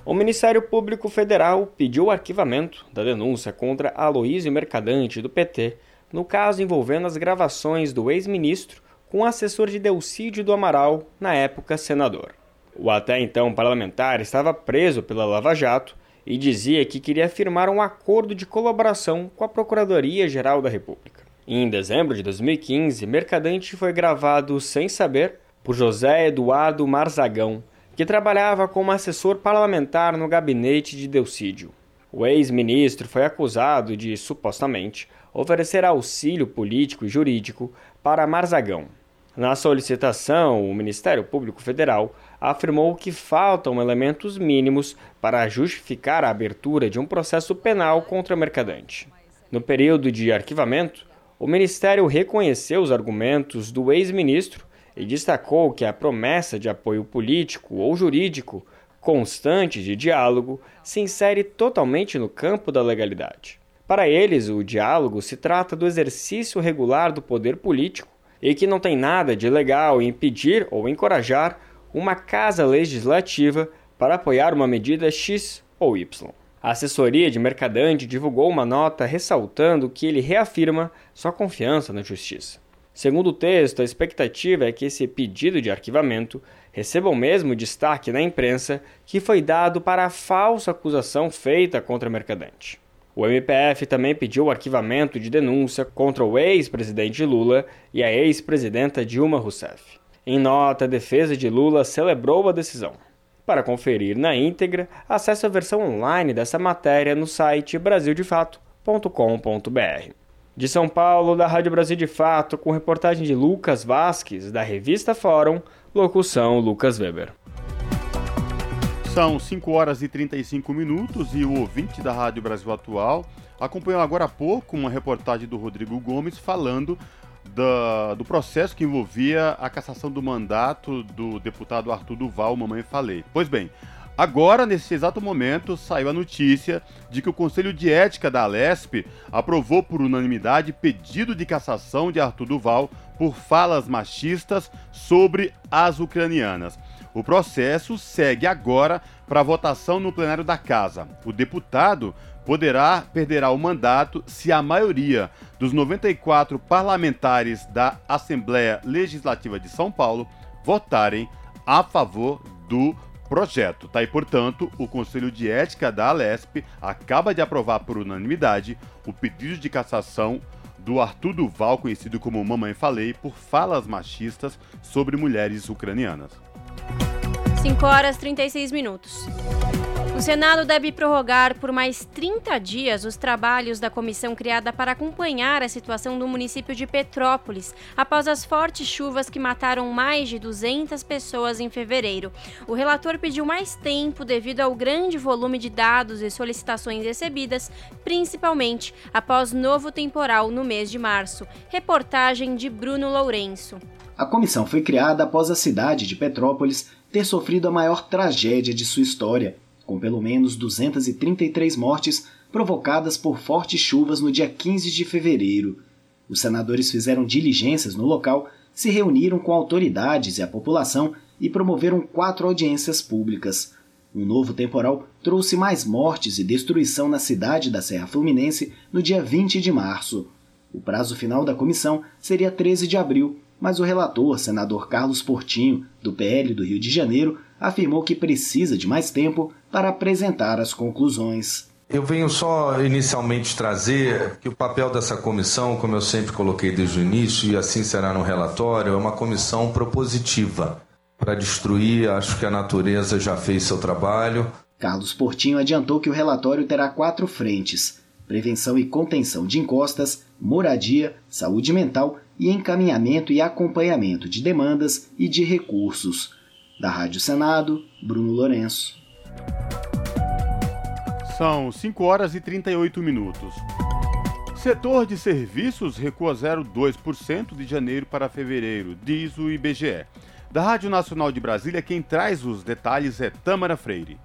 O Ministério Público Federal pediu o arquivamento da denúncia contra Aloysio Mercadante do PT, no caso envolvendo as gravações do ex-ministro com o assessor de Delcídio do Amaral, na época senador. O até então parlamentar estava preso pela Lava Jato e dizia que queria firmar um acordo de colaboração com a Procuradoria-Geral da República. Em dezembro de 2015, Mercadante foi gravado sem saber por José Eduardo Marzagão, que trabalhava como assessor parlamentar no gabinete de Delcídio. O ex-ministro foi acusado de, supostamente, oferecer auxílio político e jurídico para Marzagão. Na solicitação, o Ministério Público Federal afirmou que faltam elementos mínimos para justificar a abertura de um processo penal contra o mercadante. No período de arquivamento, o Ministério reconheceu os argumentos do ex-ministro e destacou que a promessa de apoio político ou jurídico constante de diálogo se insere totalmente no campo da legalidade. Para eles, o diálogo se trata do exercício regular do poder político e que não tem nada de legal em impedir ou encorajar uma casa legislativa para apoiar uma medida X ou Y. A assessoria de Mercadante divulgou uma nota ressaltando que ele reafirma sua confiança na justiça. Segundo o texto, a expectativa é que esse pedido de arquivamento receba o mesmo destaque na imprensa que foi dado para a falsa acusação feita contra Mercadante. O MPF também pediu o arquivamento de denúncia contra o ex-presidente Lula e a ex-presidenta Dilma Rousseff. Em nota, a defesa de Lula celebrou a decisão. Para conferir na íntegra, acesse a versão online dessa matéria no site brasildefato.com.br. De São Paulo, da Rádio Brasil de Fato, com reportagem de Lucas Vasques, da revista Fórum, locução Lucas Weber. São 5 horas e 35 minutos e o ouvinte da Rádio Brasil Atual acompanhou agora há pouco uma reportagem do Rodrigo Gomes falando da, do processo que envolvia a cassação do mandato do deputado Arthur Duval, Mamãe Falei. Pois bem, agora, nesse exato momento, saiu a notícia de que o Conselho de Ética da Alesp aprovou por unanimidade pedido de cassação de Arthur Duval por falas machistas sobre as ucranianas. O processo segue agora para votação no plenário da Casa. O deputado poderá perderá o mandato se a maioria dos 94 parlamentares da Assembleia Legislativa de São Paulo votarem a favor do projeto. Tá? E, portanto, o Conselho de Ética da Alesp acaba de aprovar por unanimidade o pedido de cassação do Arthur Duval, conhecido como Mamãe Falei, por falas machistas sobre mulheres ucranianas. 5 horas 36 minutos. O Senado deve prorrogar por mais 30 dias os trabalhos da comissão criada para acompanhar a situação do município de Petrópolis após as fortes chuvas que mataram mais de 200 pessoas em fevereiro. O relator pediu mais tempo devido ao grande volume de dados e solicitações recebidas, principalmente após novo temporal no mês de março. Reportagem de Bruno Lourenço. A comissão foi criada após a cidade de Petrópolis ter sofrido a maior tragédia de sua história, com pelo menos 233 mortes provocadas por fortes chuvas no dia 15 de fevereiro. Os senadores fizeram diligências no local, se reuniram com autoridades e a população e promoveram quatro audiências públicas. Um novo temporal trouxe mais mortes e destruição na cidade da Serra Fluminense no dia 20 de março. O prazo final da comissão seria 13 de abril, mas o relator, senador Carlos Portinho, do PL do Rio de Janeiro, afirmou que precisa de mais tempo para apresentar as conclusões. Eu venho só inicialmente trazer que o papel dessa comissão, como eu sempre coloquei desde o início, e assim será no relatório, é uma comissão propositiva. Para destruir, acho que a natureza já fez seu trabalho. Carlos Portinho adiantou que o relatório terá quatro frentes: prevenção e contenção de encostas, moradia, saúde mental e encaminhamento e acompanhamento de demandas e de recursos. Da Rádio Senado, Bruno Lourenço. São 5 horas e 38 minutos. Setor de serviços recua 0,2% de janeiro para fevereiro, diz o IBGE. Da Rádio Nacional de Brasília, quem traz os detalhes é Tâmara Freire.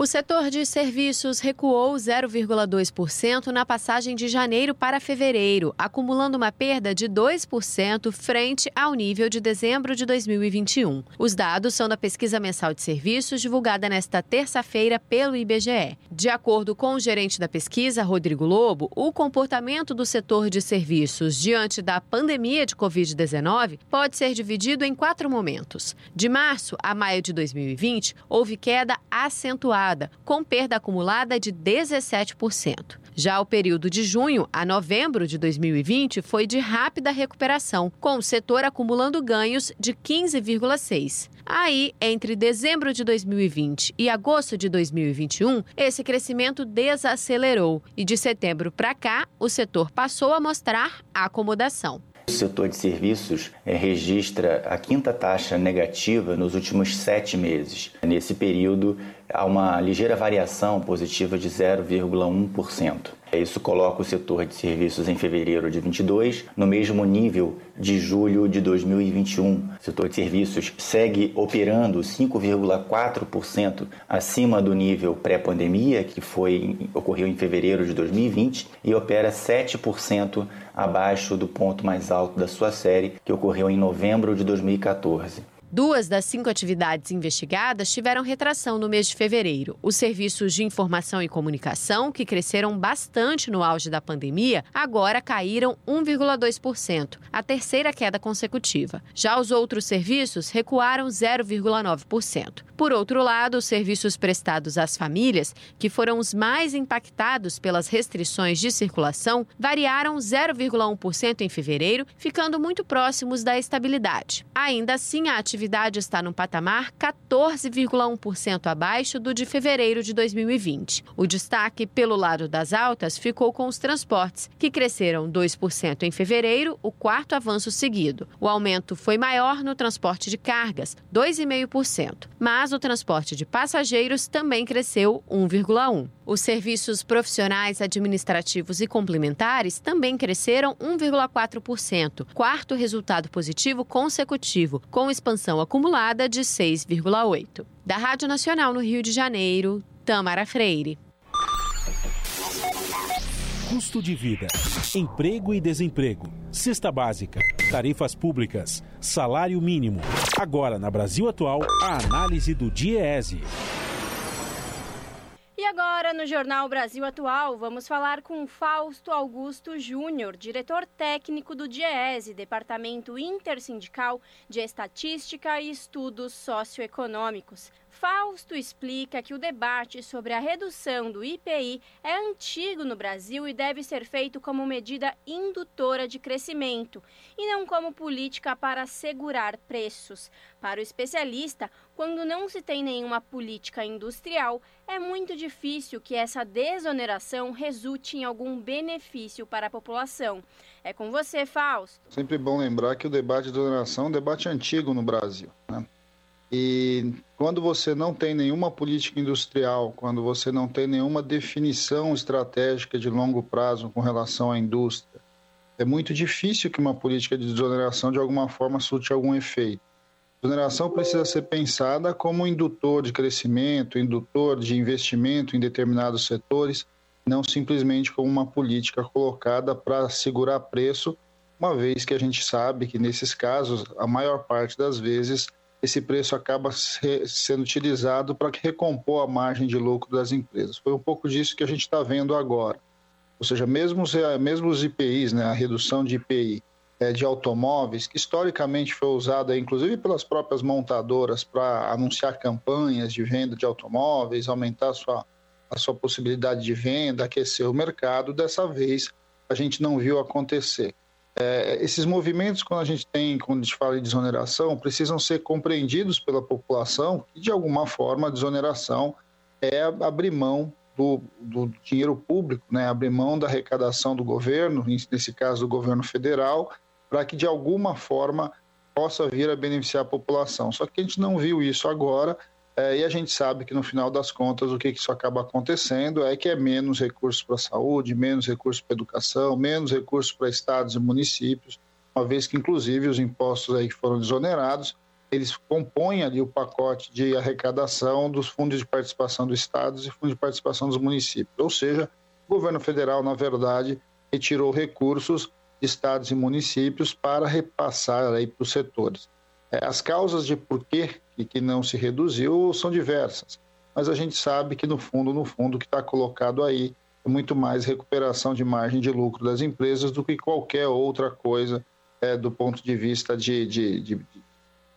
O setor de serviços recuou 0,2% na passagem de janeiro para fevereiro, acumulando uma perda de 2% frente ao nível de dezembro de 2021. Os dados são da pesquisa mensal de serviços divulgada nesta terça-feira pelo IBGE. De acordo com o gerente da pesquisa, Rodrigo Lobo, o comportamento do setor de serviços diante da pandemia de Covid-19 pode ser dividido em quatro momentos. De março a maio de 2020, houve queda acentuada com perda acumulada de 17%. Já o período de junho a novembro de 2020 foi de rápida recuperação, com o setor acumulando ganhos de 15,6%. Aí, entre dezembro de 2020 e agosto de 2021, esse crescimento desacelerou e de setembro para cá, o setor passou a mostrar acomodação. O setor de serviços é, registra a quinta taxa negativa nos últimos sete meses. Nesse período, há uma ligeira variação positiva de 0,1%. Isso coloca o setor de serviços em fevereiro de 22 no mesmo nível de julho de 2021. O setor de serviços segue operando 5,4% acima do nível pré-pandemia, que foi ocorreu em fevereiro de 2020, e opera 7% abaixo do ponto mais alto da sua série, que ocorreu em novembro de 2014. Duas das cinco atividades investigadas tiveram retração no mês de fevereiro. Os serviços de informação e comunicação, que cresceram bastante no auge da pandemia, agora caíram 1,2%, a terceira queda consecutiva. Já os outros serviços recuaram 0,9%. Por outro lado, os serviços prestados às famílias, que foram os mais impactados pelas restrições de circulação, variaram 0,1% em fevereiro, ficando muito próximos da estabilidade. Ainda assim, a atividade atividade está no patamar 14,1% abaixo do de fevereiro de 2020. O destaque pelo lado das altas ficou com os transportes, que cresceram 2% em fevereiro, o quarto avanço seguido. O aumento foi maior no transporte de cargas, 2,5%, mas o transporte de passageiros também cresceu 1,1%. Os serviços profissionais administrativos e complementares também cresceram 1,4%, quarto resultado positivo consecutivo, com expansão acumulada de 6,8%. Da Rádio Nacional no Rio de Janeiro, Tamara Freire. Custo de vida, emprego e desemprego, cesta básica, tarifas públicas, salário mínimo. Agora, na Brasil Atual, a análise do DIEESE. E agora, no Jornal Brasil Atual, vamos falar com Fausto Augusto Júnior, diretor técnico do DIEESE, Departamento Intersindical de Estatística e Estudos Socioeconômicos. Fausto explica que o debate sobre a redução do IPI é antigo no Brasil e deve ser feito como medida indutora de crescimento e não como política para segurar preços. Para o especialista, quando não se tem nenhuma política industrial, é muito difícil que essa desoneração resulte em algum benefício para a população. É com você, Fausto. Sempre bom lembrar que o debate de desoneração é um debate antigo no Brasil. Né? E quando você não tem nenhuma política industrial, quando você não tem nenhuma definição estratégica de longo prazo com relação à indústria, é muito difícil que uma política de desoneração de alguma forma surte algum efeito. Desoneração precisa ser pensada como indutor de crescimento, indutor de investimento em determinados setores, não simplesmente como uma política colocada para segurar preço, uma vez que a gente sabe que nesses casos, a maior parte das vezes, esse preço acaba sendo utilizado para recompor a margem de lucro das empresas. Foi um pouco disso que a gente está vendo agora. Ou seja, mesmo, mesmo os IPIs, né, a redução de IPI é, de automóveis, que historicamente foi usada inclusive pelas próprias montadoras para anunciar campanhas de venda de automóveis, aumentar a sua, a sua possibilidade de venda, aquecer o mercado, dessa vez a gente não viu acontecer. É, esses movimentos, quando a gente tem, quando a gente fala de desoneração, precisam ser compreendidos pela população de alguma forma, a desoneração é abrir mão do, do, dinheiro público, né? abrir mão da arrecadação do governo, nesse caso do governo federal, para que, de alguma forma, possa vir a beneficiar a população. Só que a gente não viu isso agora é, e a gente sabe que no final das contas o que, que isso acaba acontecendo é que é menos recursos para a saúde, menos recursos para a educação, menos recursos para estados e municípios, uma vez que inclusive os impostos aí que foram desonerados, eles compõem ali o pacote de arrecadação dos fundos de participação dos estados e fundos de participação dos municípios. Ou seja, o governo federal, na verdade, retirou recursos de estados e municípios para repassar aí para os setores. É, as causas de por que, que não se reduziu são diversas, mas a gente sabe que no fundo, no fundo, o que está colocado aí é muito mais recuperação de margem de lucro das empresas do que qualquer outra coisa é, do ponto de vista de, de, de, de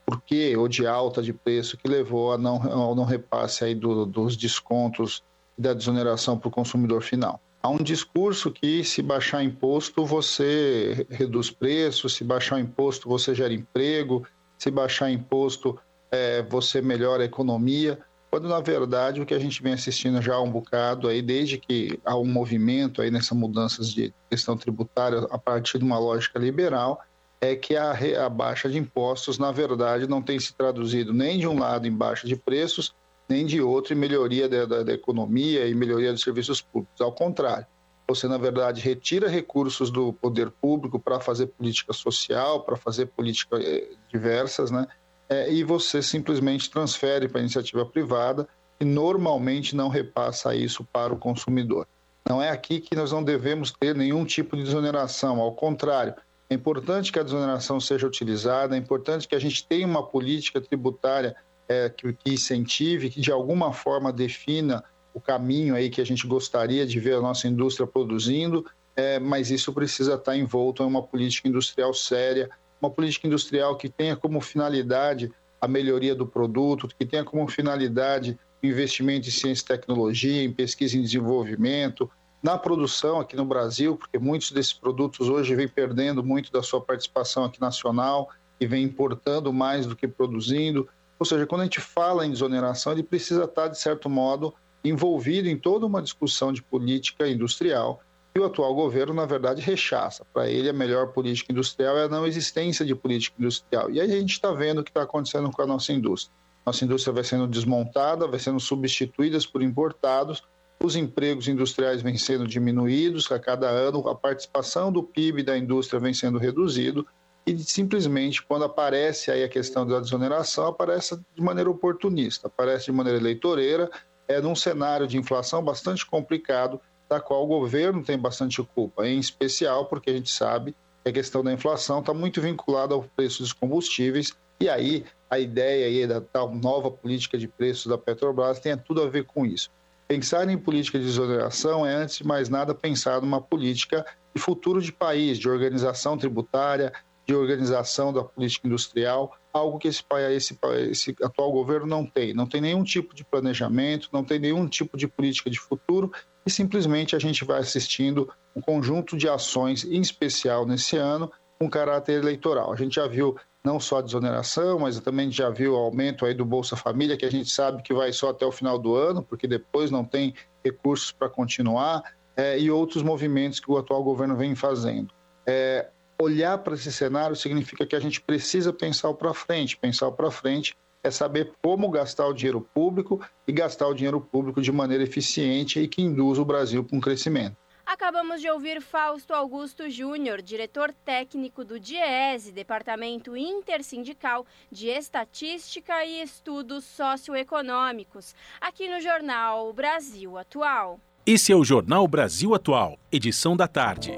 porquê ou de alta de preço que levou a não, ao não repasse aí do, dos descontos e da desoneração para o consumidor final. Há um discurso que se baixar imposto você reduz preço, se baixar imposto você gera emprego, se baixar imposto, é, você melhora a economia, quando na verdade o que a gente vem assistindo já há um bocado aí, desde que há um movimento aí nessas mudanças de questão tributária a partir de uma lógica liberal, é que a, a baixa de impostos, na verdade, não tem se traduzido nem de um lado em baixa de preços, nem de outro em melhoria da, da, da economia e melhoria dos serviços públicos. Ao contrário, você, na verdade, retira recursos do poder público para fazer política social, para fazer políticas eh, diversas, né? É, e você simplesmente transfere para a iniciativa privada e normalmente não repassa isso para o consumidor. Não é aqui que nós não devemos ter nenhum tipo de desoneração, ao contrário, é importante que a desoneração seja utilizada, é importante que a gente tenha uma política tributária é, que, que incentive, que de alguma forma defina o caminho aí que a gente gostaria de ver a nossa indústria produzindo, é, mas isso precisa estar envolto em uma política industrial séria, uma política industrial que tenha como finalidade a melhoria do produto, que tenha como finalidade o investimento em ciência e tecnologia, em pesquisa e desenvolvimento, na produção aqui no Brasil, porque muitos desses produtos hoje vêm perdendo muito da sua participação aqui nacional e vem importando mais do que produzindo. Ou seja, quando a gente fala em desoneração, ele precisa estar, de certo modo, envolvido em toda uma discussão de política industrial que o atual governo, na verdade, rechaça. Para ele, a melhor política industrial é a não existência de política industrial. E aí a gente está vendo o que está acontecendo com a nossa indústria. Nossa indústria vai sendo desmontada, vai sendo substituída por importados, os empregos industriais vêm sendo diminuídos a cada ano, a participação do PIB da indústria vem sendo reduzido e simplesmente quando aparece aí a questão da desoneração aparece de maneira oportunista, aparece de maneira eleitoreira, é num cenário de inflação bastante complicado, da qual o governo tem bastante culpa, em especial porque a gente sabe que a questão da inflação está muito vinculada ao preço dos combustíveis e aí a ideia aí da tal nova política de preços da Petrobras tem tudo a ver com isso. Pensar em política de exoneração é, antes de mais nada, pensar numa política de futuro de país, de organização tributária, de organização da política industrial, algo que esse, esse, esse atual governo não tem. Não tem nenhum tipo de planejamento, não tem nenhum tipo de política de futuro e simplesmente a gente vai assistindo um conjunto de ações, em especial nesse ano, com caráter eleitoral. A gente já viu não só a desoneração, mas também já viu o aumento aí do Bolsa Família, que a gente sabe que vai só até o final do ano, porque depois não tem recursos para continuar, é, e outros movimentos que o atual governo vem fazendo. É, olhar para esse cenário significa que a gente precisa pensar para frente. Pensar para frente é saber como gastar o dinheiro público e gastar o dinheiro público de maneira eficiente e que induza o Brasil para um crescimento. Acabamos de ouvir Fausto Augusto Júnior, diretor técnico do DIESE, Departamento Intersindical de Estatística e Estudos Socioeconômicos, aqui no jornal Brasil Atual. Esse é o Jornal Brasil Atual, edição da tarde.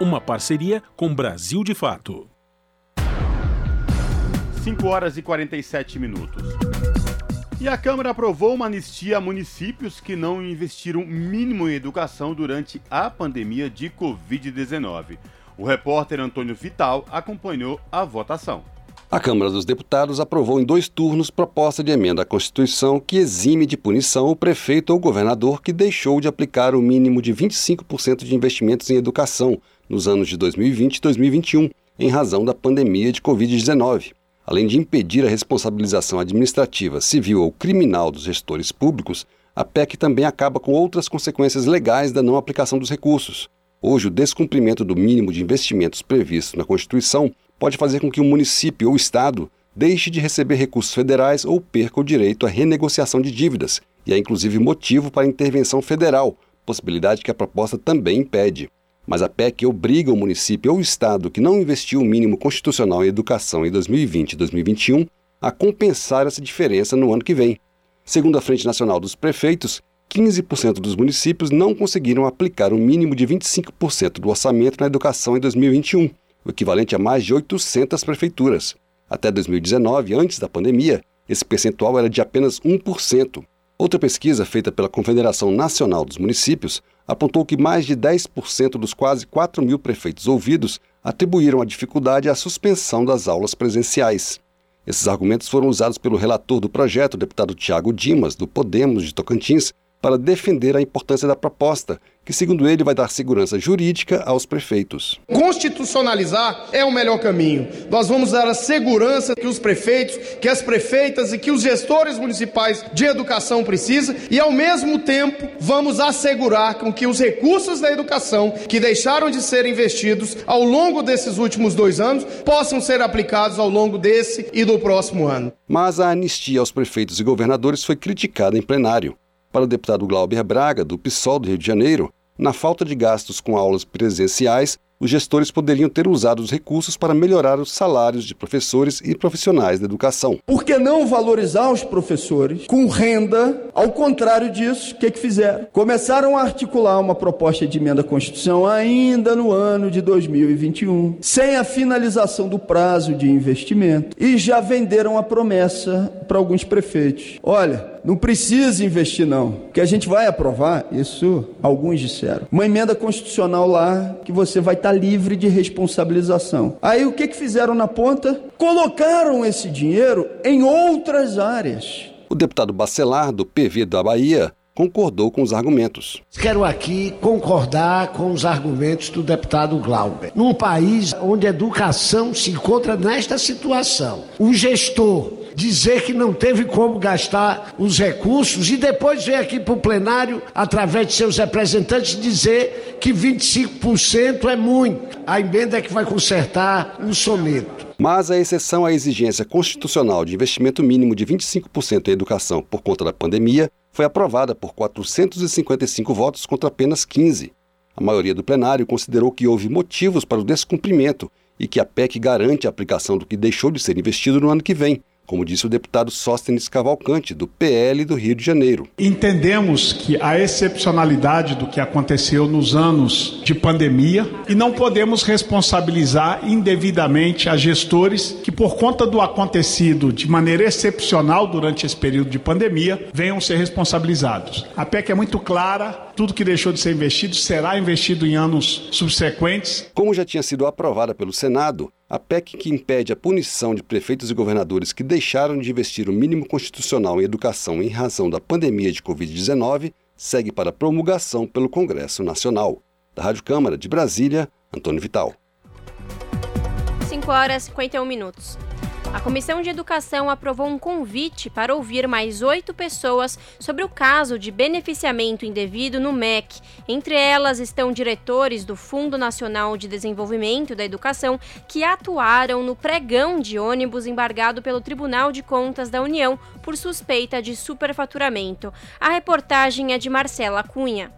Uma parceria com Brasil de Fato. 5 horas e 47 minutos. E a Câmara aprovou uma anistia a municípios que não investiram mínimo em educação durante a pandemia de Covid-19. O repórter Antônio Vital acompanhou a votação. A Câmara dos Deputados aprovou em dois turnos proposta de emenda à Constituição que exime de punição o prefeito ou governador que deixou de aplicar o mínimo de 25% de investimentos em educação nos anos de 2020 e 2021, em razão da pandemia de Covid-19. Além de impedir a responsabilização administrativa, civil ou criminal dos gestores públicos, a PEC também acaba com outras consequências legais da não aplicação dos recursos. Hoje, o descumprimento do mínimo de investimentos previsto na Constituição pode fazer com que o um município ou Estado deixe de receber recursos federais ou perca o direito à renegociação de dívidas, e é inclusive motivo para intervenção federal, possibilidade que a proposta também impede. Mas a PEC obriga o município ou o Estado que não investiu o mínimo constitucional em educação em 2020 e 2021 a compensar essa diferença no ano que vem. Segundo a Frente Nacional dos Prefeitos, 15% dos municípios não conseguiram aplicar o um mínimo de 25% do orçamento na educação em 2021, o equivalente a mais de 800 prefeituras. Até 2019, antes da pandemia, esse percentual era de apenas 1%. Outra pesquisa feita pela Confederação Nacional dos Municípios apontou que mais de 10% dos quase 4 mil prefeitos ouvidos atribuíram a dificuldade à suspensão das aulas presenciais. Esses argumentos foram usados pelo relator do projeto, deputado Tiago Dimas, do Podemos de Tocantins, para defender a importância da proposta, que, segundo ele, vai dar segurança jurídica aos prefeitos. Constitucionalizar é o melhor caminho. Nós vamos dar a segurança que os prefeitos, que as prefeitas e que os gestores municipais de educação precisam e, ao mesmo tempo, vamos assegurar com que os recursos da educação que deixaram de ser investidos ao longo desses últimos dois anos possam ser aplicados ao longo desse e do próximo ano. Mas a anistia aos prefeitos e governadores foi criticada em plenário. Para o deputado Glauber Braga, do PSOL do Rio de Janeiro, Na falta de gastos com aulas presenciais, os gestores poderiam ter usado os recursos para melhorar os salários de professores e profissionais da educação. Por que não valorizar os professores com renda? Ao contrário disso, o que, que fizeram? Começaram a articular uma proposta de emenda à Constituição ainda no ano de 2021, sem a finalização do prazo de investimento, e já venderam a promessa para alguns prefeitos. Olha, não precisa investir não, que a gente vai aprovar, isso alguns disseram. Uma emenda constitucional lá que você vai estar livre de responsabilização. Aí o que, que fizeram na ponta? Colocaram esse dinheiro em outras áreas. O deputado Bacelar, do PV da Bahia, concordou com os argumentos. Quero aqui concordar com os argumentos do deputado Glauber. Num país onde a educação se encontra nesta situação, o gestor dizer que não teve como gastar os recursos e depois vir aqui para o plenário, através de seus representantes, dizer que 25% é muito. A emenda é que vai consertar um soneto. Mas a exceção à exigência constitucional de investimento mínimo de 25% em educação por conta da pandemia foi aprovada por 455 votos contra apenas 15. A maioria do plenário considerou que houve motivos para o descumprimento e que a PEC garante a aplicação do que deixou de ser investido no ano que vem, como disse o deputado Sóstenes Cavalcante, do PL do Rio de Janeiro. Entendemos que a excepcionalidade do que aconteceu nos anos de pandemia e não podemos responsabilizar indevidamente a gestores que, por conta do acontecido de maneira excepcional durante esse período de pandemia, venham ser responsabilizados. A PEC é muito clara, tudo que deixou de ser investido será investido em anos subsequentes. Como já tinha sido aprovada pelo Senado, a PEC que impede a punição de prefeitos e governadores que deixaram de investir o mínimo constitucional em educação em razão da pandemia de Covid-19 segue para promulgação pelo Congresso Nacional. Da Rádio Câmara de Brasília, Antônio Vital. 5 horas e 51 minutos. A Comissão de Educação aprovou um convite para ouvir mais oito pessoas sobre o caso de beneficiamento indevido no MEC. Entre elas estão diretores do Fundo Nacional de Desenvolvimento da Educação que atuaram no pregão de ônibus embargado pelo Tribunal de Contas da União por suspeita de superfaturamento. A reportagem é de Marcela Cunha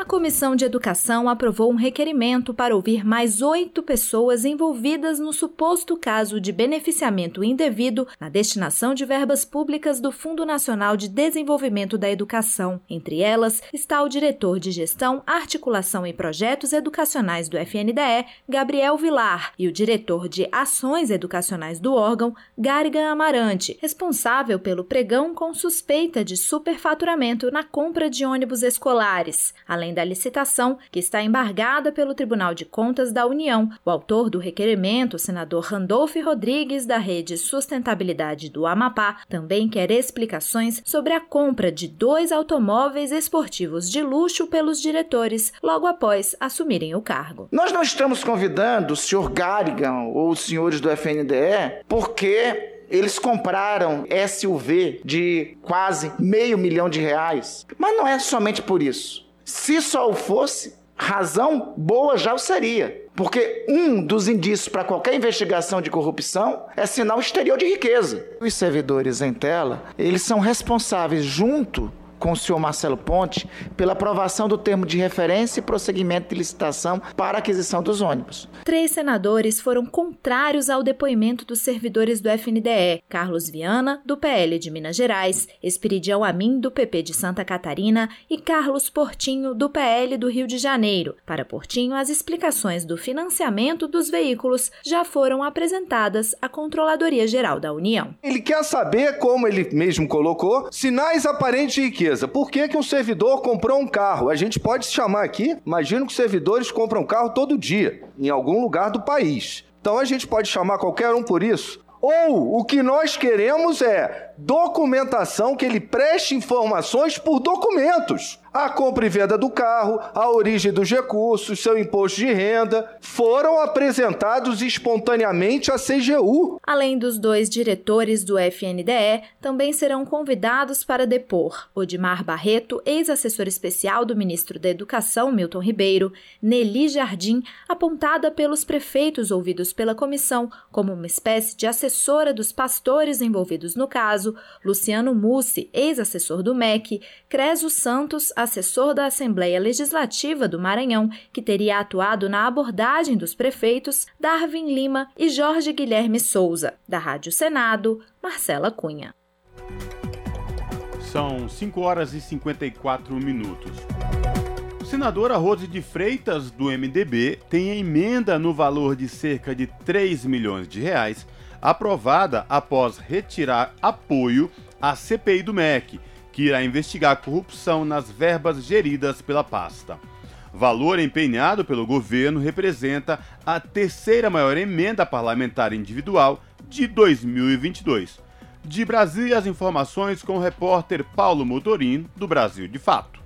a Comissão de Educação aprovou um requerimento para ouvir mais oito pessoas envolvidas no suposto caso de beneficiamento indevido na destinação de verbas públicas do Fundo Nacional de Desenvolvimento da Educação. Entre elas está o diretor de Gestão, Articulação e Projetos Educacionais do FNDE, Gabriel Vilar, e o diretor de Ações Educacionais do órgão, Garigan Amarante, responsável pelo pregão com suspeita de superfaturamento na compra de ônibus escolares. Além além da licitação, que está embargada pelo Tribunal de Contas da União. O autor do requerimento, o senador Randolph Rodrigues, da Rede Sustentabilidade do Amapá, também quer explicações sobre a compra de dois automóveis esportivos de luxo pelos diretores logo após assumirem o cargo. Nós não estamos convidando o senhor Garrigan ou os senhores do FNDE porque eles compraram SUV de quase meio milhão de reais. Mas não é somente por isso. Se só o fosse, razão boa já o seria. Porque um dos indícios para qualquer investigação de corrupção é sinal exterior de riqueza. Os servidores em tela, eles são responsáveis junto com o senhor Marcelo Ponte pela aprovação do termo de referência e prosseguimento de licitação para a aquisição dos ônibus. Três senadores foram contrários ao depoimento dos servidores do FNDE: Carlos Viana, do PL de Minas Gerais, Espiridião Amin, do PP de Santa Catarina e Carlos Portinho, do PL do Rio de Janeiro. Para Portinho, as explicações do financiamento dos veículos já foram apresentadas à Controladoria Geral da União. Ele quer saber, como ele mesmo colocou, sinais aparentes de riqueza beleza. Por que, que um servidor comprou um carro? A gente pode chamar aqui, imagino que servidores compram carro todo dia, em algum lugar do país. Então a gente pode chamar qualquer um por isso? Ou o que nós queremos é documentação que ele preste informações por documentos. A compra e venda do carro, a origem dos recursos, seu imposto de renda, foram apresentados espontaneamente à CGU. Além dos dois diretores do FNDE, também serão convidados para depor. Odimar Barreto, ex-assessor especial do ministro da Educação, Milton Ribeiro, Nelly Jardim, apontada pelos prefeitos ouvidos pela comissão como uma espécie de assessora dos pastores envolvidos no caso, Luciano Mussi, ex-assessor do MEC, Creso Santos, assessor da Assembleia Legislativa do Maranhão, que teria atuado na abordagem dos prefeitos Darwin Lima e Jorge Guilherme Souza. Da Rádio Senado, Marcela Cunha. São 5 horas e 54 minutos. Senadora Rose de Freitas, do MDB, tem emenda no valor de cerca de 3 milhões de reais, aprovada após retirar apoio à CPI do MEC, que irá investigar corrupção nas verbas geridas pela pasta. Valor empenhado pelo governo representa a terceira maior emenda parlamentar individual de 2022. De Brasília, as informações com o repórter Paulo Motorim, do Brasil de Fato.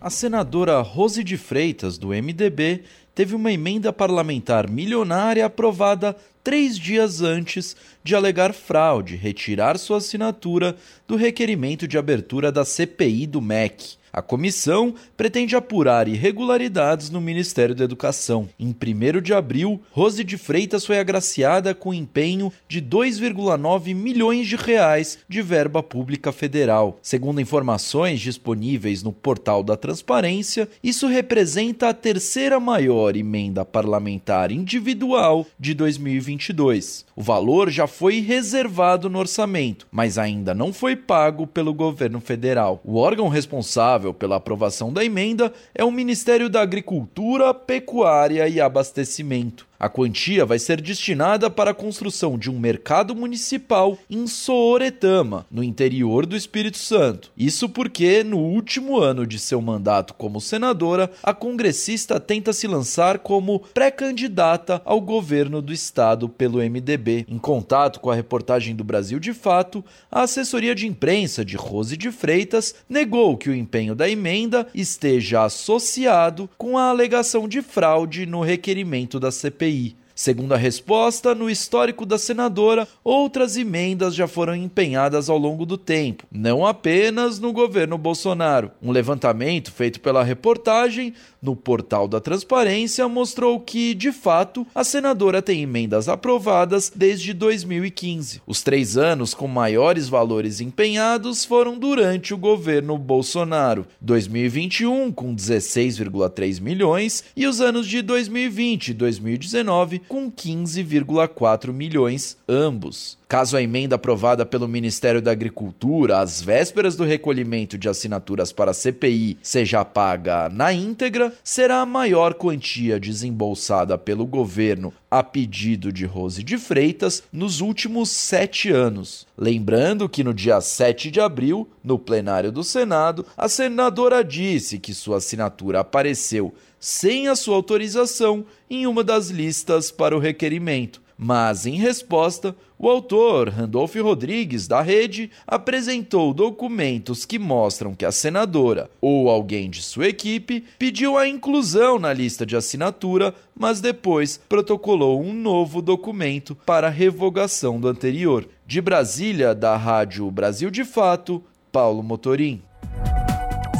A senadora Rose de Freitas, do MDB, teve uma emenda parlamentar milionária aprovada três dias antes de alegar fraude, retirar sua assinatura do requerimento de abertura da CPI do MEC. A comissão pretende apurar irregularidades no Ministério da Educação. Em 1 de abril, Rose de Freitas foi agraciada com empenho de 2,9 milhões de reais de verba pública federal. Segundo informações disponíveis no portal da Transparência, isso representa a terceira maior emenda parlamentar individual de 2022. O valor já foi reservado no orçamento, mas ainda não foi pago pelo governo federal. O órgão responsável responsável pela aprovação da emenda é o Ministério da Agricultura, Pecuária e Abastecimento. A quantia vai ser destinada para a construção de um mercado municipal em Sooretama, no interior do Espírito Santo. Isso porque, no último ano de seu mandato como senadora, a congressista tenta se lançar como pré-candidata ao governo do estado pelo MDB. Em contato com a reportagem do Brasil de Fato, a assessoria de imprensa de Rose de Freitas negou que o empenho da emenda esteja associado com a alegação de fraude no requerimento da CPI. CPI. Segundo a resposta, no histórico da senadora, outras emendas já foram empenhadas ao longo do tempo, não apenas no governo Bolsonaro. Um levantamento feito pela reportagem no portal da Transparência mostrou que, de fato, a senadora tem emendas aprovadas desde 2015. Os três anos com maiores valores empenhados foram durante o governo Bolsonaro: 2021, com 16,3 milhões, e os anos de 2020 e 2019, com 15,4 milhões, ambos. Caso a emenda aprovada pelo Ministério da Agricultura às vésperas do recolhimento de assinaturas para a CPI seja paga na íntegra, será a maior quantia desembolsada pelo governo a pedido de Rose de Freitas nos últimos sete anos. Lembrando que no dia 7 de abril, no plenário do Senado, a senadora disse que sua assinatura apareceu sem a sua autorização em uma das listas para o requerimento. Mas, em resposta, o autor, Randolph Rodrigues, da rede, apresentou documentos que mostram que a senadora ou alguém de sua equipe pediu a inclusão na lista de assinatura, mas depois protocolou um novo documento para revogação do anterior. De Brasília, da Rádio Brasil de Fato, Paulo Motorim.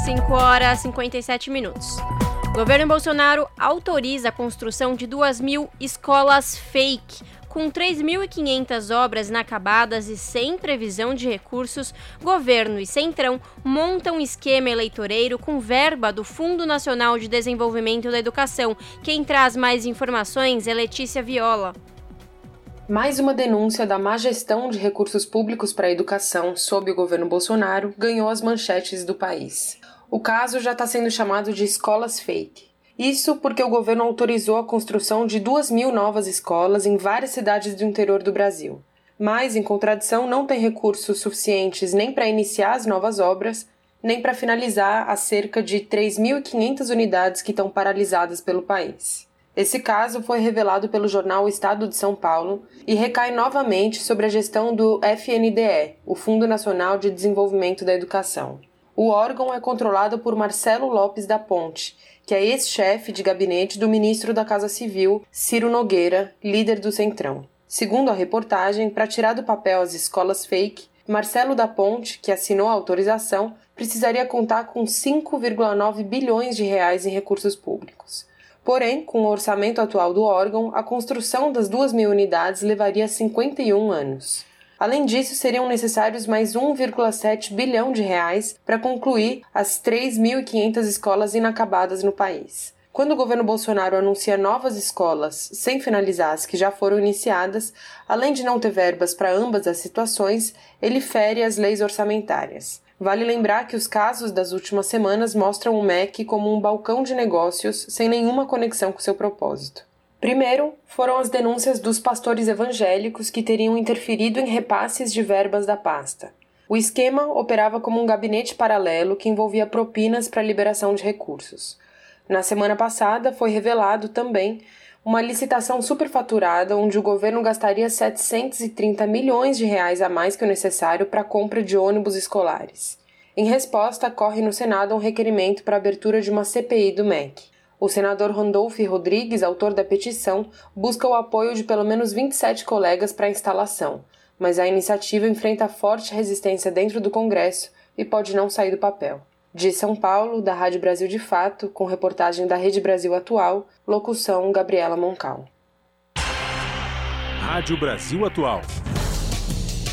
5 horas e 57 minutos. Governo Bolsonaro autoriza a construção de 2 mil escolas fake. Com 3.500 obras inacabadas e sem previsão de recursos, governo e Centrão montam esquema eleitoreiro com verba do Fundo Nacional de Desenvolvimento da Educação. Quem traz mais informações é Letícia Viola. Mais uma denúncia da má gestão de recursos públicos para a educação sob o governo Bolsonaro ganhou as manchetes do país. O caso já está sendo chamado de escolas fake. Isso porque o governo autorizou a construção de duas mil novas escolas em várias cidades do interior do Brasil. Mas, em contradição, não tem recursos suficientes nem para iniciar as novas obras, nem para finalizar as cerca de 3.500 unidades que estão paralisadas pelo país. Esse caso foi revelado pelo jornal Estado de São Paulo e recai novamente sobre a gestão do FNDE, o Fundo Nacional de Desenvolvimento da Educação. O órgão é controlado por Marcelo Lopes da Ponte, que é ex-chefe de gabinete do ministro da Casa Civil, Ciro Nogueira, líder do Centrão. Segundo a reportagem, para tirar do papel as escolas fake, Marcelo da Ponte, que assinou a autorização, precisaria contar com 5,9 bilhões de reais em recursos públicos. Porém, com o orçamento atual do órgão, a construção das duas mil unidades levaria 51 anos. Além disso, seriam necessários mais 1,7 bilhão de reais para concluir as 3.500 escolas inacabadas no país. Quando o governo Bolsonaro anuncia novas escolas sem finalizar as que já foram iniciadas, além de não ter verbas para ambas as situações, ele fere as leis orçamentárias. Vale lembrar que os casos das últimas semanas mostram o MEC como um balcão de negócios sem nenhuma conexão com seu propósito. Primeiro, foram as denúncias dos pastores evangélicos que teriam interferido em repasses de verbas da pasta. O esquema operava como um gabinete paralelo que envolvia propinas para liberação de recursos. Na semana passada, foi revelado também uma licitação superfaturada onde o governo gastaria 730 milhões de reais a mais que o necessário para a compra de ônibus escolares. Em resposta, corre no Senado um requerimento para a abertura de uma CPI do MEC. O senador Randolph Rodrigues, autor da petição, busca o apoio de pelo menos 27 colegas para a instalação, mas a iniciativa enfrenta forte resistência dentro do Congresso e pode não sair do papel. De São Paulo, da Rádio Brasil de Fato, com reportagem da Rede Brasil Atual, locução Gabriela Moncal. Rádio Brasil Atual.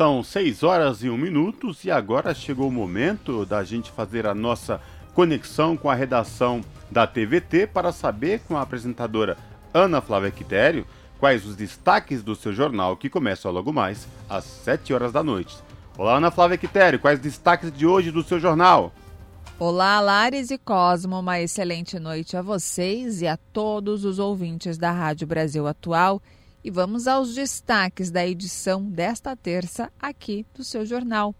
São 6 horas e 1 minuto e agora chegou o momento da gente fazer a nossa conexão com a redação da TVT para saber com a apresentadora Ana Flávia Quitério quais os destaques do seu jornal que começa logo mais às 7 horas da noite. Olá, Ana Flávia Quitério, quais destaques de hoje do seu jornal? Olá, Lares e Cosmo, uma excelente noite a vocês e a todos os ouvintes da Rádio Brasil Atual. E vamos aos destaques da edição desta terça aqui do seu jornal.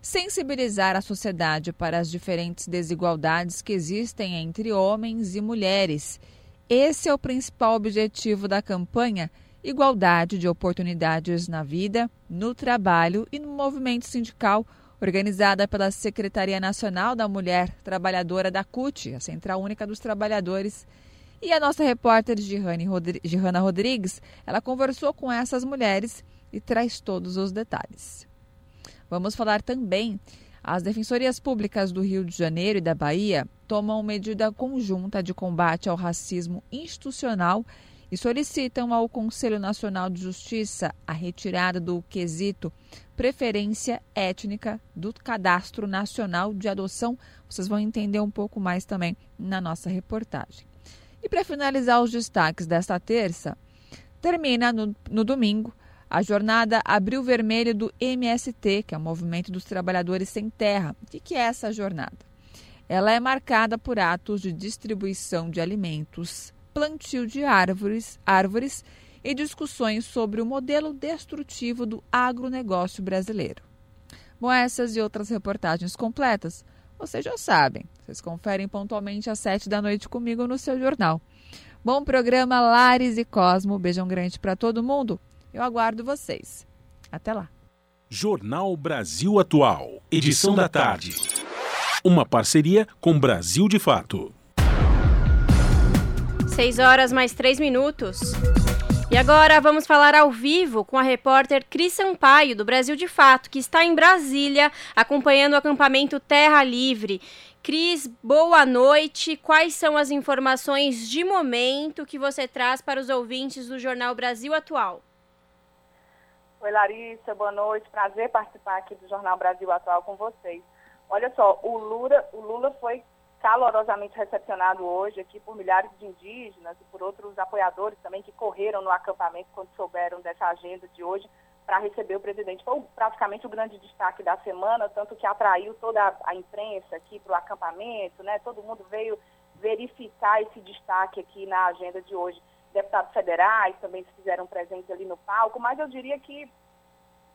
Sensibilizar a sociedade para as diferentes desigualdades que existem entre homens e mulheres esse é o principal objetivo da campanha Igualdade de Oportunidades na Vida, no Trabalho e no Movimento Sindical, organizada pela Secretaria Nacional da Mulher Trabalhadora da CUT, a Central Única dos Trabalhadores. E a nossa repórter Gihana Rodrigues, ela conversou com essas mulheres e traz todos os detalhes. Vamos falar também as defensorias públicas do Rio de Janeiro e da Bahia tomam medida conjunta de combate ao racismo institucional e solicitam ao Conselho Nacional de Justiça a retirada do quesito preferência étnica do Cadastro Nacional de Adoção. Vocês vão entender um pouco mais também na nossa reportagem. E para finalizar os destaques desta terça, termina no, no domingo a jornada Abril Vermelho do MST, que é o Movimento dos Trabalhadores Sem Terra. O que é essa jornada? Ela é marcada por atos de distribuição de alimentos, plantio de árvores, árvores e discussões sobre o modelo destrutivo do agronegócio brasileiro. Bom, essas e outras reportagens completas, vocês já sabem. Vocês conferem pontualmente às sete da noite comigo no seu jornal. Bom programa, Lares e Cosmo. Beijão grande para todo mundo eu aguardo vocês. Até lá. Jornal Brasil Atual, edição da tarde. Uma parceria com Brasil de Fato. 6 horas mais 3 minutos. E agora vamos falar ao vivo com a repórter Cris Sampaio, do Brasil de Fato, que está em Brasília acompanhando o acampamento Terra Livre. Cris, boa noite. Quais são as informações de momento que você traz para os ouvintes do Jornal Brasil Atual? Oi, Larissa, boa noite. Prazer participar aqui do Jornal Brasil Atual com vocês. Olha só, o Lula, o Lula foi calorosamente recepcionado hoje aqui por milhares de indígenas e por outros apoiadores também que correram no acampamento quando souberam dessa agenda de hoje para receber o presidente. Foi praticamente o grande destaque da semana, tanto que atraiu toda a imprensa aqui para o acampamento, né? Todo mundo veio verificar esse destaque aqui na agenda de hoje deputados federais também se fizeram presentes ali no palco, mas eu diria que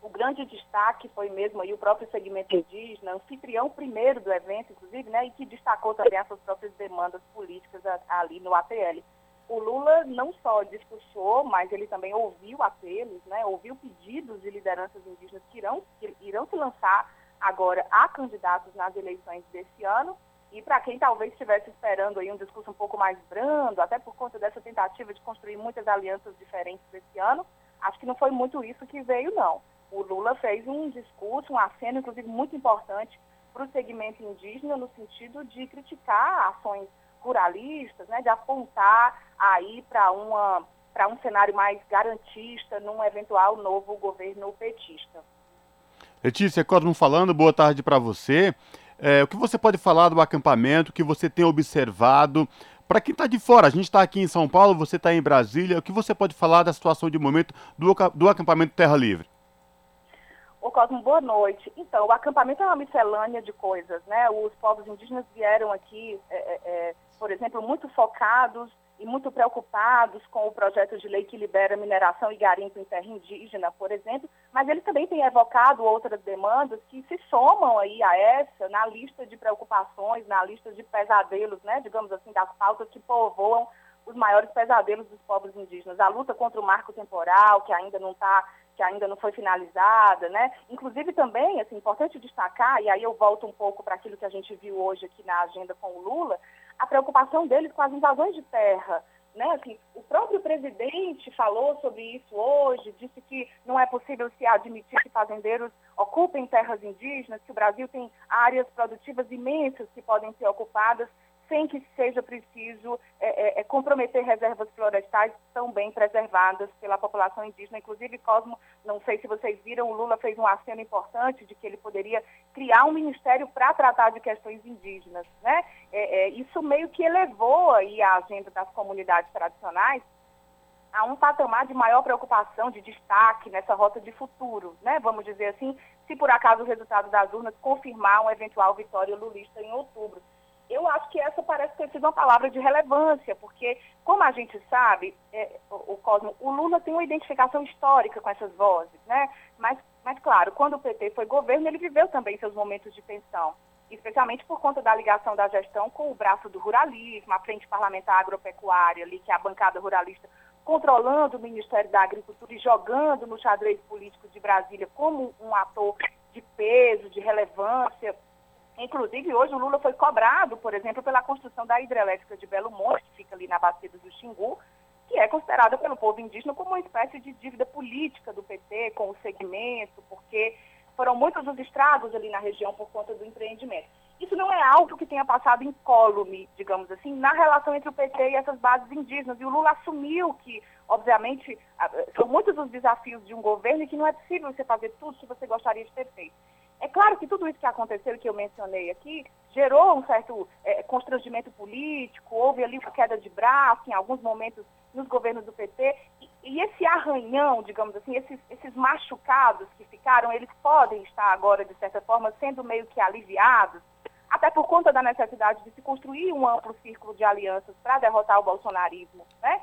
o grande destaque foi mesmo aí o próprio segmento indígena, anfitrião primeiro do evento, inclusive, né, e que destacou também as suas próprias demandas políticas ali no APL. o Lula não só discursou, mas ele também ouviu apelos, né, ouviu pedidos de lideranças indígenas que irão, que irão se lançar agora a candidatos nas eleições desse ano. E para quem talvez estivesse esperando aí um discurso um pouco mais brando, até por conta dessa tentativa de construir muitas alianças diferentes esse ano, acho que não foi muito isso que veio, não. O Lula fez um discurso, um aceno, inclusive, muito importante para o segmento indígena, no sentido de criticar ações ruralistas, né, de apontar aí para uma para um cenário mais garantista num eventual novo governo petista. Letícia Cosmo falando, boa tarde para você. É, o que você pode falar do acampamento, o que você tem observado? Para quem está de fora, a gente está aqui em São Paulo, você está em Brasília, o que você pode falar da situação de momento do, do acampamento Terra Livre? Ô Cosmo, boa noite. Então, o acampamento é uma miscelânea de coisas, né? Os povos indígenas vieram aqui, é, é, é por exemplo, muito focados e muito preocupados com o projeto de lei que libera mineração e garimpo em terra indígena, por exemplo, mas eles também têm evocado outras demandas que se somam aí a essa na lista de preocupações, na lista de pesadelos, né, digamos assim, das pautas que povoam os maiores pesadelos dos povos indígenas. A luta contra o marco temporal, que ainda não está que ainda não foi finalizada, né? Inclusive também, assim, importante destacar, e aí eu volto um pouco para aquilo que a gente viu hoje aqui na agenda com o Lula, a preocupação deles com as invasões de terra. Né? Assim, o próprio presidente falou sobre isso hoje, disse que não é possível se admitir que fazendeiros ocupem terras indígenas, que o Brasil tem áreas produtivas imensas que podem ser ocupadas sem que seja preciso é, é, é, comprometer reservas florestais tão bem preservadas pela população indígena. Inclusive, Cosmo, não sei se vocês viram, o Lula fez um aceno importante de que ele poderia criar um ministério para tratar de questões indígenas. Né? É, é, isso meio que elevou aí a agenda das comunidades tradicionais a um patamar de maior preocupação, de destaque nessa rota de futuro, né? Vamos dizer assim, se por acaso o resultado das urnas confirmar uma eventual vitória lulista em outubro eu acho que essa parece ter sido uma palavra de relevância, porque, como a gente sabe, é, o, o, Cosmo, o Lula tem uma identificação histórica com essas vozes, né? Mas, mas, claro, quando o PT foi governo, ele viveu também seus momentos de tensão, especialmente por conta da ligação da gestão com o braço do ruralismo, a frente parlamentar agropecuária, ali, que é a bancada ruralista, controlando o Ministério da Agricultura e jogando no xadrez político de Brasília como um ator de peso, de relevância Inclusive, hoje o Lula foi cobrado, por exemplo, pela construção da hidrelétrica de Belo Monte, que fica ali na bacia do Xingu, que é considerada pelo povo indígena como uma espécie de dívida política do PT com o segmento, porque foram muitos os estragos ali na região por conta do empreendimento. Isso não é algo que tenha passado incólume, digamos assim, na relação entre o PT e essas bases indígenas. E o Lula assumiu que, obviamente, são muitos os desafios de um governo e que não é possível você fazer tudo que você gostaria de ter feito. É claro que tudo isso que aconteceu que eu mencionei aqui gerou um certo é, constrangimento político, houve ali uma queda de braço em alguns momentos nos governos do PT, e, e esse arranhão, digamos assim, esses, esses machucados que ficaram, eles podem estar agora, de certa forma, sendo meio que aliviados, até por conta da necessidade de se construir um amplo círculo de alianças para derrotar o bolsonarismo, né?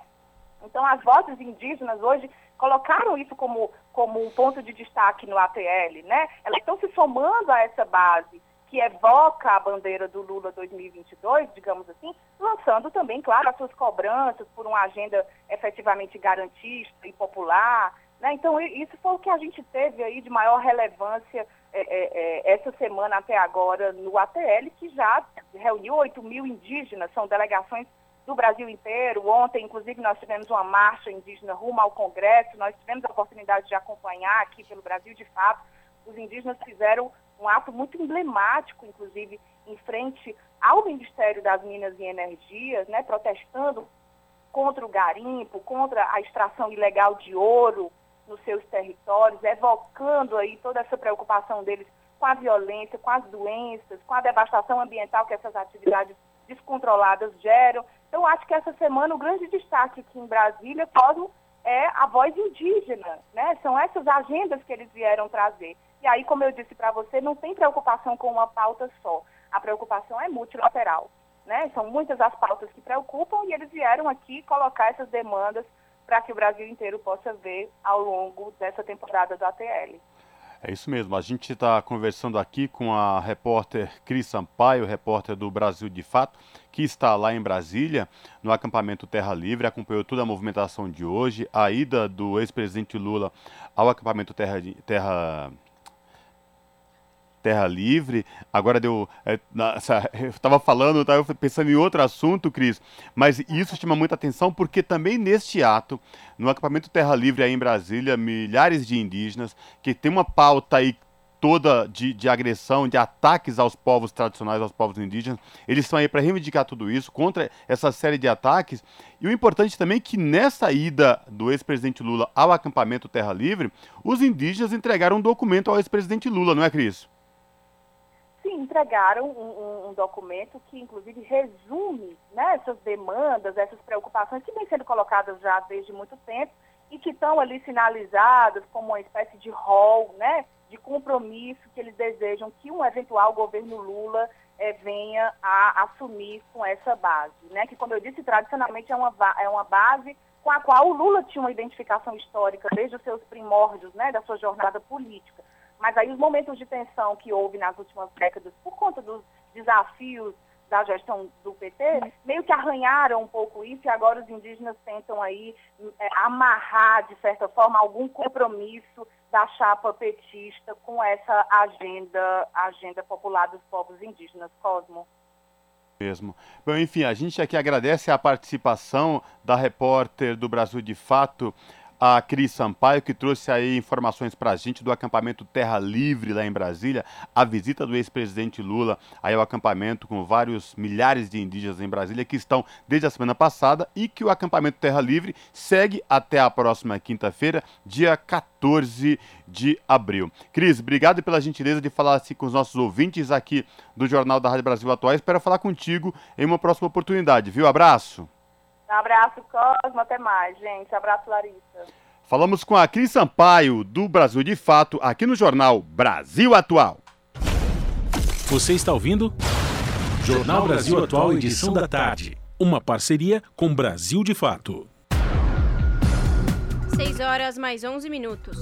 Então, as vozes indígenas hoje colocaram isso como, como um ponto de destaque no ATL, né? Elas estão se somando a essa base que evoca a bandeira do Lula 2022, digamos assim, lançando também, claro, as suas cobranças por uma agenda efetivamente garantista e popular. Né? Então, isso foi o que a gente teve aí de maior relevância é, é, é essa semana até agora no ATL, que já reuniu 8 mil indígenas, são delegações do Brasil inteiro. Ontem, inclusive, nós tivemos uma marcha indígena rumo ao Congresso, nós tivemos a oportunidade de acompanhar aqui pelo Brasil, de fato, os indígenas fizeram um ato muito emblemático, inclusive, em frente ao Ministério das Minas e Energias, né, protestando contra o garimpo, contra a extração ilegal de ouro nos seus territórios, evocando aí toda essa preocupação deles com a violência, com as doenças, com a devastação ambiental que essas atividades descontroladas geram. Então, acho que essa semana o grande destaque aqui em Brasília, Cosmo, é a voz indígena, né? São essas agendas que eles vieram trazer. E aí, como eu disse para você, não tem preocupação com uma pauta só. A preocupação é multilateral, né? São muitas as pautas que preocupam e eles vieram aqui colocar essas demandas para que o Brasil inteiro possa ver ao longo dessa temporada do ATL. É isso mesmo. A gente está conversando aqui com a repórter Cris Sampaio, repórter do Brasil de Fato, que está lá em Brasília, no acampamento Terra Livre, acompanhou toda a movimentação de hoje, a ida do ex-presidente Lula ao acampamento Terra, Terra Terra Livre. Agora deu. É, na, eu estava falando, estava pensando em outro assunto, Cris, mas isso chama muita atenção porque também neste ato, no acampamento Terra Livre aí em Brasília, milhares de indígenas que tem uma pauta aí toda de, de, agressão, de ataques aos povos tradicionais, aos povos indígenas. Eles estão aí para reivindicar tudo isso, contra essa série de ataques. E o importante também é que nessa ida do ex-presidente Lula ao acampamento Terra Livre, os indígenas entregaram um documento ao ex-presidente Lula, não é, Cris? Entregaram um, um, um, documento que, inclusive, resume né, essas demandas, essas preocupações que vêm sendo colocadas já desde muito tempo e que estão ali sinalizadas como uma espécie de rol, né, de compromisso que eles desejam que um eventual governo Lula é, venha a assumir com essa base, né, que, como eu disse, tradicionalmente é uma, é uma base com a qual o Lula tinha uma identificação histórica desde os seus primórdios, né, da sua jornada política. Mas aí os momentos de tensão que houve nas últimas décadas, por conta dos desafios da gestão do PT, meio que arranharam um pouco isso e agora os indígenas tentam aí é, amarrar, de certa forma, algum compromisso da chapa petista com essa agenda, agenda popular dos povos indígenas, Cosmo. Mesmo. Bom, enfim, a gente aqui agradece a participação da repórter do Brasil de Fato, a Cris Sampaio, que trouxe aí informações para a gente do acampamento Terra Livre lá em Brasília, a visita do ex-presidente Lula aí ao acampamento com vários milhares de indígenas em Brasília que estão desde a semana passada e que o acampamento Terra Livre segue até a próxima quinta-feira, dia 14 de abril. Cris, obrigado pela gentileza de falar assim, com os nossos ouvintes aqui do Jornal da Rádio Brasil Atual. Espero falar contigo em uma próxima oportunidade, viu? Abraço. Um abraço, Cosmo. Até mais, gente. Abraço, Larissa. Falamos com a Cris Sampaio, do Brasil de Fato, aqui no jornal Brasil Atual. Você está ouvindo? Jornal Brasil Atual, edição da tarde. Uma parceria com Brasil de Fato. 6 horas mais 11 minutos.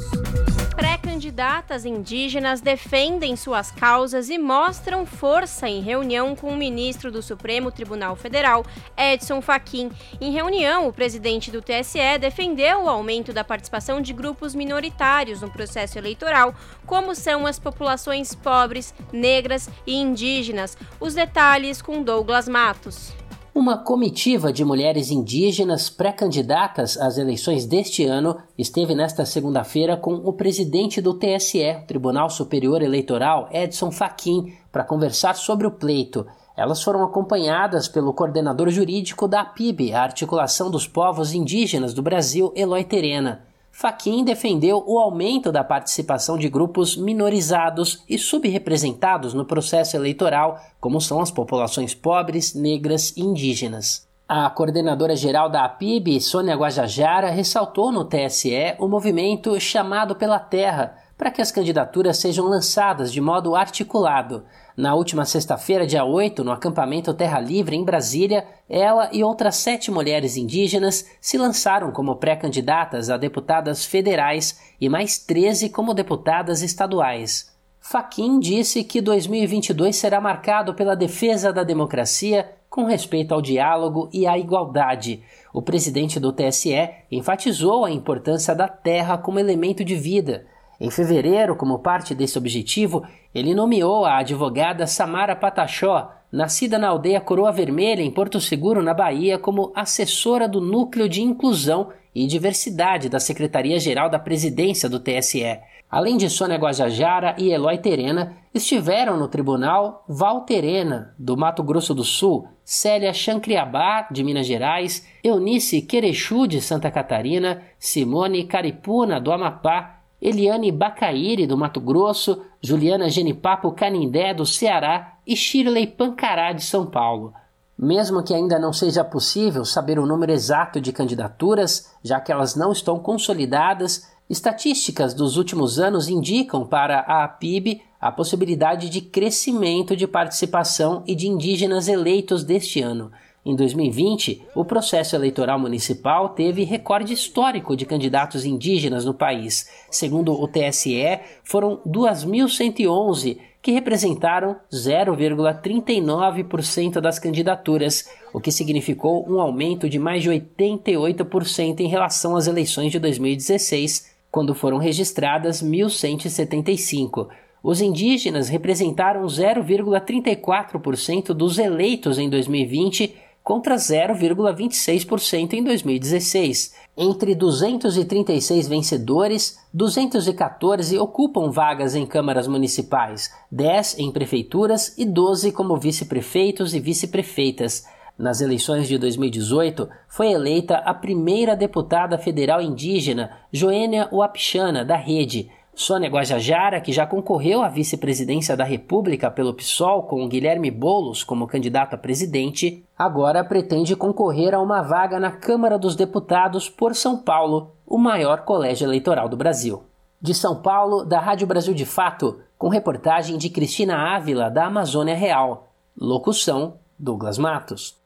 Pré-candidatas indígenas defendem suas causas e mostram força em reunião com o ministro do Supremo Tribunal Federal, Edson Fachin. Em reunião, o presidente do TSE defendeu o aumento da participação de grupos minoritários no processo eleitoral, como são as populações pobres, negras e indígenas. Os detalhes com Douglas Matos. Uma comitiva de mulheres indígenas pré-candidatas às eleições deste ano esteve nesta segunda-feira com o presidente do TSE, Tribunal Superior Eleitoral, Edson Fachin, para conversar sobre o pleito. Elas foram acompanhadas pelo coordenador jurídico da APIB, a Articulação dos Povos Indígenas do Brasil, Eloy Terena. Faquin defendeu o aumento da participação de grupos minorizados e subrepresentados no processo eleitoral, como são as populações pobres, negras e indígenas. A coordenadora geral da APIB, Sônia Guajajara, ressaltou no TSE o movimento Chamado pela Terra para que as candidaturas sejam lançadas de modo articulado. Na última sexta-feira, dia 8, no acampamento Terra Livre, em Brasília, ela e outras sete mulheres indígenas se lançaram como pré-candidatas a deputadas federais e mais 13 como deputadas estaduais. Faquin disse que 2022 será marcado pela defesa da democracia com respeito ao diálogo e à igualdade. O presidente do TSE enfatizou a importância da terra como elemento de vida em fevereiro, como parte desse objetivo, ele nomeou a advogada Samara Patachó, nascida na aldeia Coroa Vermelha, em Porto Seguro, na Bahia, como assessora do Núcleo de Inclusão e Diversidade da Secretaria-Geral da Presidência do TSE. Além de Sônia Guajajara e Eloy Terena, estiveram no tribunal Val Terena, do Mato Grosso do Sul, Célia Chancriabá, de Minas Gerais, Eunice Querechu, de Santa Catarina, Simone Caripuna, do Amapá, Eliane Bacaíri, do Mato Grosso, Juliana Genipapo Canindé, do Ceará e Shirley Pancará, de São Paulo. Mesmo que ainda não seja possível saber o número exato de candidaturas, já que elas não estão consolidadas, estatísticas dos últimos anos indicam para a APIB a possibilidade de crescimento de participação e de indígenas eleitos deste ano. Em 2020, o processo eleitoral municipal teve recorde histórico de candidatos indígenas no país. Segundo o TSE, foram 2.111 que representaram 0,39% das candidaturas, o que significou um aumento de mais de 88% em relação às eleições de 2016, quando foram registradas 1.175. Os indígenas representaram 0,34% dos eleitos em 2020 contra 0,26% em 2016. Entre 236 vencedores, 214 ocupam vagas em câmaras municipais, 10 em prefeituras e 12 como vice-prefeitos e vice-prefeitas. Nas eleições de 2018, foi eleita a primeira deputada federal indígena, Joênia Uapixana, da Rede, Sônia Guajajara, que já concorreu à vice-presidência da República pelo PSOL com Guilherme Boulos como candidato a presidente, agora pretende concorrer a uma vaga na Câmara dos Deputados por São Paulo, o maior colégio eleitoral do Brasil. De São Paulo, da Rádio Brasil de Fato, com reportagem de Cristina Ávila, da Amazônia Real. Locução: Douglas Matos.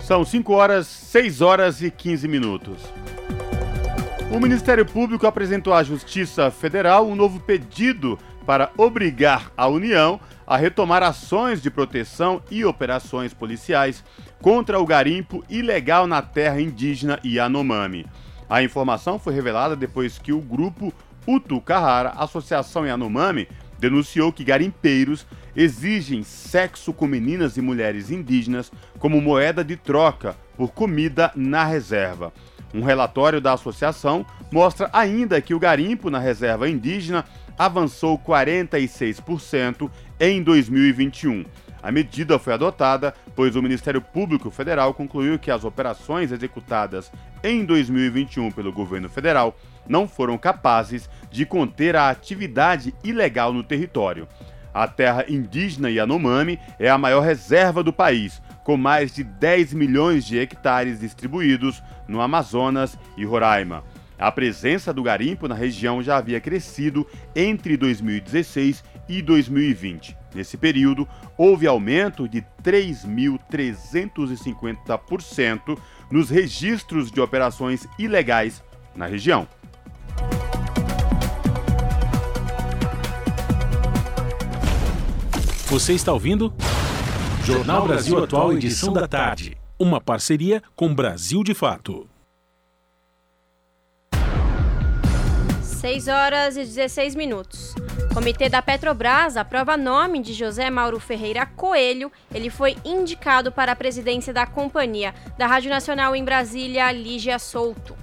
São 5 horas, 6 horas e 15 minutos. O Ministério Público apresentou à Justiça Federal um novo pedido para obrigar a União a retomar ações de proteção e operações policiais contra o garimpo ilegal na terra indígena Yanomami. A informação foi revelada depois que o grupo Utucarrara, Associação Yanomami, denunciou que garimpeiros exigem sexo com meninas e mulheres indígenas como moeda de troca por comida na reserva. Um relatório da associação mostra ainda que o garimpo na reserva indígena avançou 46% em 2021. A medida foi adotada pois o Ministério Público Federal concluiu que as operações executadas em 2021 pelo governo federal não foram capazes de conter a atividade ilegal no território. A terra indígena Yanomami é a maior reserva do país, com mais de 10 milhões de hectares distribuídos no Amazonas e Roraima. A presença do garimpo na região já havia crescido entre 2016 e 2020. Nesse período, houve aumento de 3.350% nos registros de operações ilegais na região. Você está ouvindo? Jornal Brasil Atual, edição da tarde. Uma parceria com Brasil de Fato. 6 horas e 16 minutos. Comitê da Petrobras aprova nome de José Mauro Ferreira Coelho. Ele foi indicado para a presidência da companhia. Da Rádio Nacional em Brasília, Lígia Souto.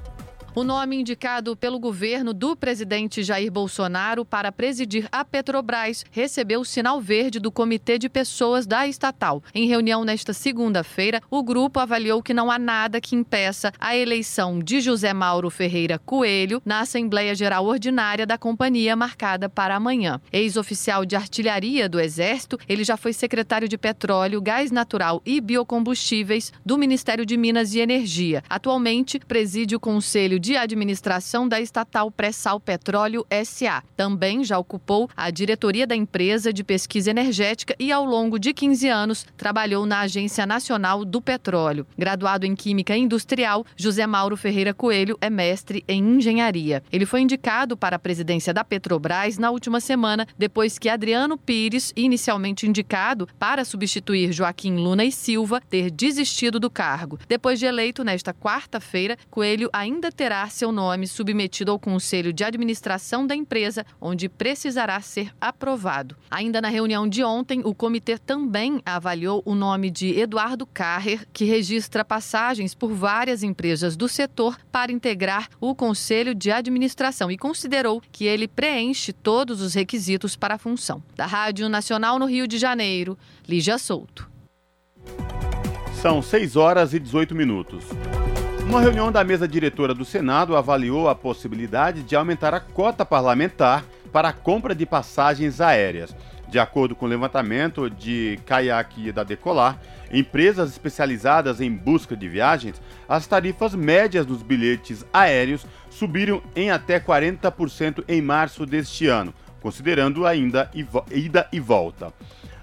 O nome indicado pelo governo do presidente Jair Bolsonaro para presidir a Petrobras recebeu o sinal verde do Comitê de Pessoas da estatal. Em reunião nesta segunda-feira, o grupo avaliou que não há nada que impeça a eleição de José Mauro Ferreira Coelho na Assembleia Geral Ordinária da companhia marcada para amanhã. Ex-oficial de artilharia do Exército, ele já foi secretário de Petróleo, Gás Natural e Biocombustíveis do Ministério de Minas e Energia. Atualmente preside o Conselho de administração da estatal Pré-Sal Petróleo SA. Também já ocupou a diretoria da empresa de pesquisa energética e, ao longo de 15 anos, trabalhou na Agência Nacional do Petróleo. Graduado em Química Industrial, José Mauro Ferreira Coelho é mestre em engenharia. Ele foi indicado para a presidência da Petrobras na última semana, depois que Adriano Pires, inicialmente indicado para substituir Joaquim Luna e Silva, ter desistido do cargo. Depois de eleito nesta quarta-feira, Coelho ainda terá terá seu nome submetido ao Conselho de Administração da empresa, onde precisará ser aprovado. Ainda na reunião de ontem, o comitê também avaliou o nome de Eduardo Carrer, que registra passagens por várias empresas do setor para integrar o Conselho de Administração e considerou que ele preenche todos os requisitos para a função. Da Rádio Nacional no Rio de Janeiro, Lígia Souto. São 6 horas e 18 minutos. Uma reunião da mesa diretora do Senado avaliou a possibilidade de aumentar a cota parlamentar para a compra de passagens aéreas. De acordo com o levantamento de Kayak da Decolar, empresas especializadas em busca de viagens, as tarifas médias dos bilhetes aéreos subiram em até 40% em março deste ano, considerando ainda ida e volta.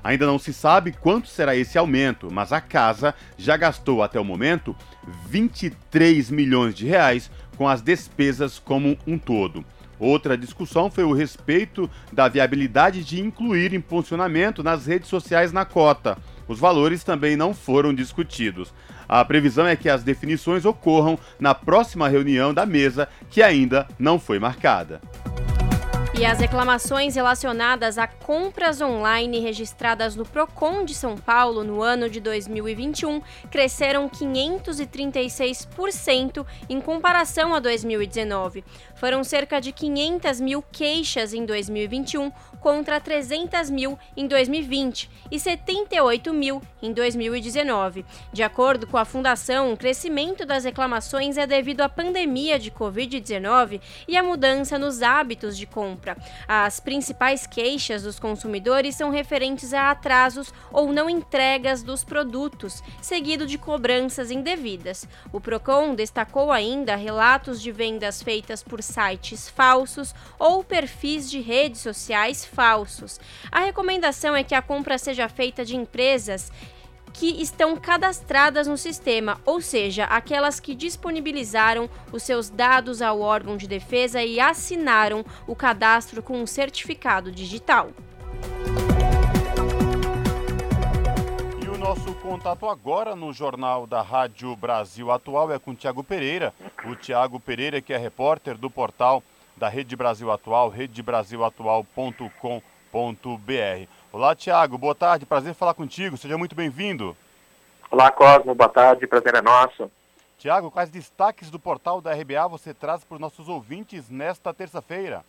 Ainda não se sabe quanto será esse aumento, mas a casa já gastou até o momento 23 milhões de reais com as despesas como um todo. Outra discussão foi o respeito da viabilidade de incluir impulsionamento nas redes sociais na cota. Os valores também não foram discutidos. A previsão é que as definições ocorram na próxima reunião da mesa, que ainda não foi marcada. E as reclamações relacionadas a compras online registradas no Procon de São Paulo no ano de 2021 cresceram 536% em comparação a 2019. Foram cerca de 500 mil queixas em 2021 contra 300 mil em 2020 e 78 mil em 2019. De acordo com a Fundação, o crescimento das reclamações é devido à pandemia de Covid-19 e à mudança nos hábitos de compra. As principais queixas dos consumidores são referentes a atrasos ou não entregas dos produtos, seguido de cobranças indevidas. O Procon destacou ainda relatos de vendas feitas por sites falsos ou perfis de redes sociais falsos. A recomendação é que a compra seja feita de empresas que estão cadastradas no sistema, ou seja, aquelas que disponibilizaram os seus dados ao órgão de defesa e assinaram o cadastro com um certificado digital. Nosso contato agora no Jornal da Rádio Brasil Atual é com o Tiago Pereira. O Tiago Pereira, que é repórter do portal da Rede Brasil Atual, redebrasilatual.com.br. Olá, Tiago, boa tarde, prazer falar contigo, seja muito bem-vindo. Olá, Cosmo, boa tarde, prazer é nosso. Tiago, quais destaques do portal da RBA você traz para os nossos ouvintes nesta terça-feira?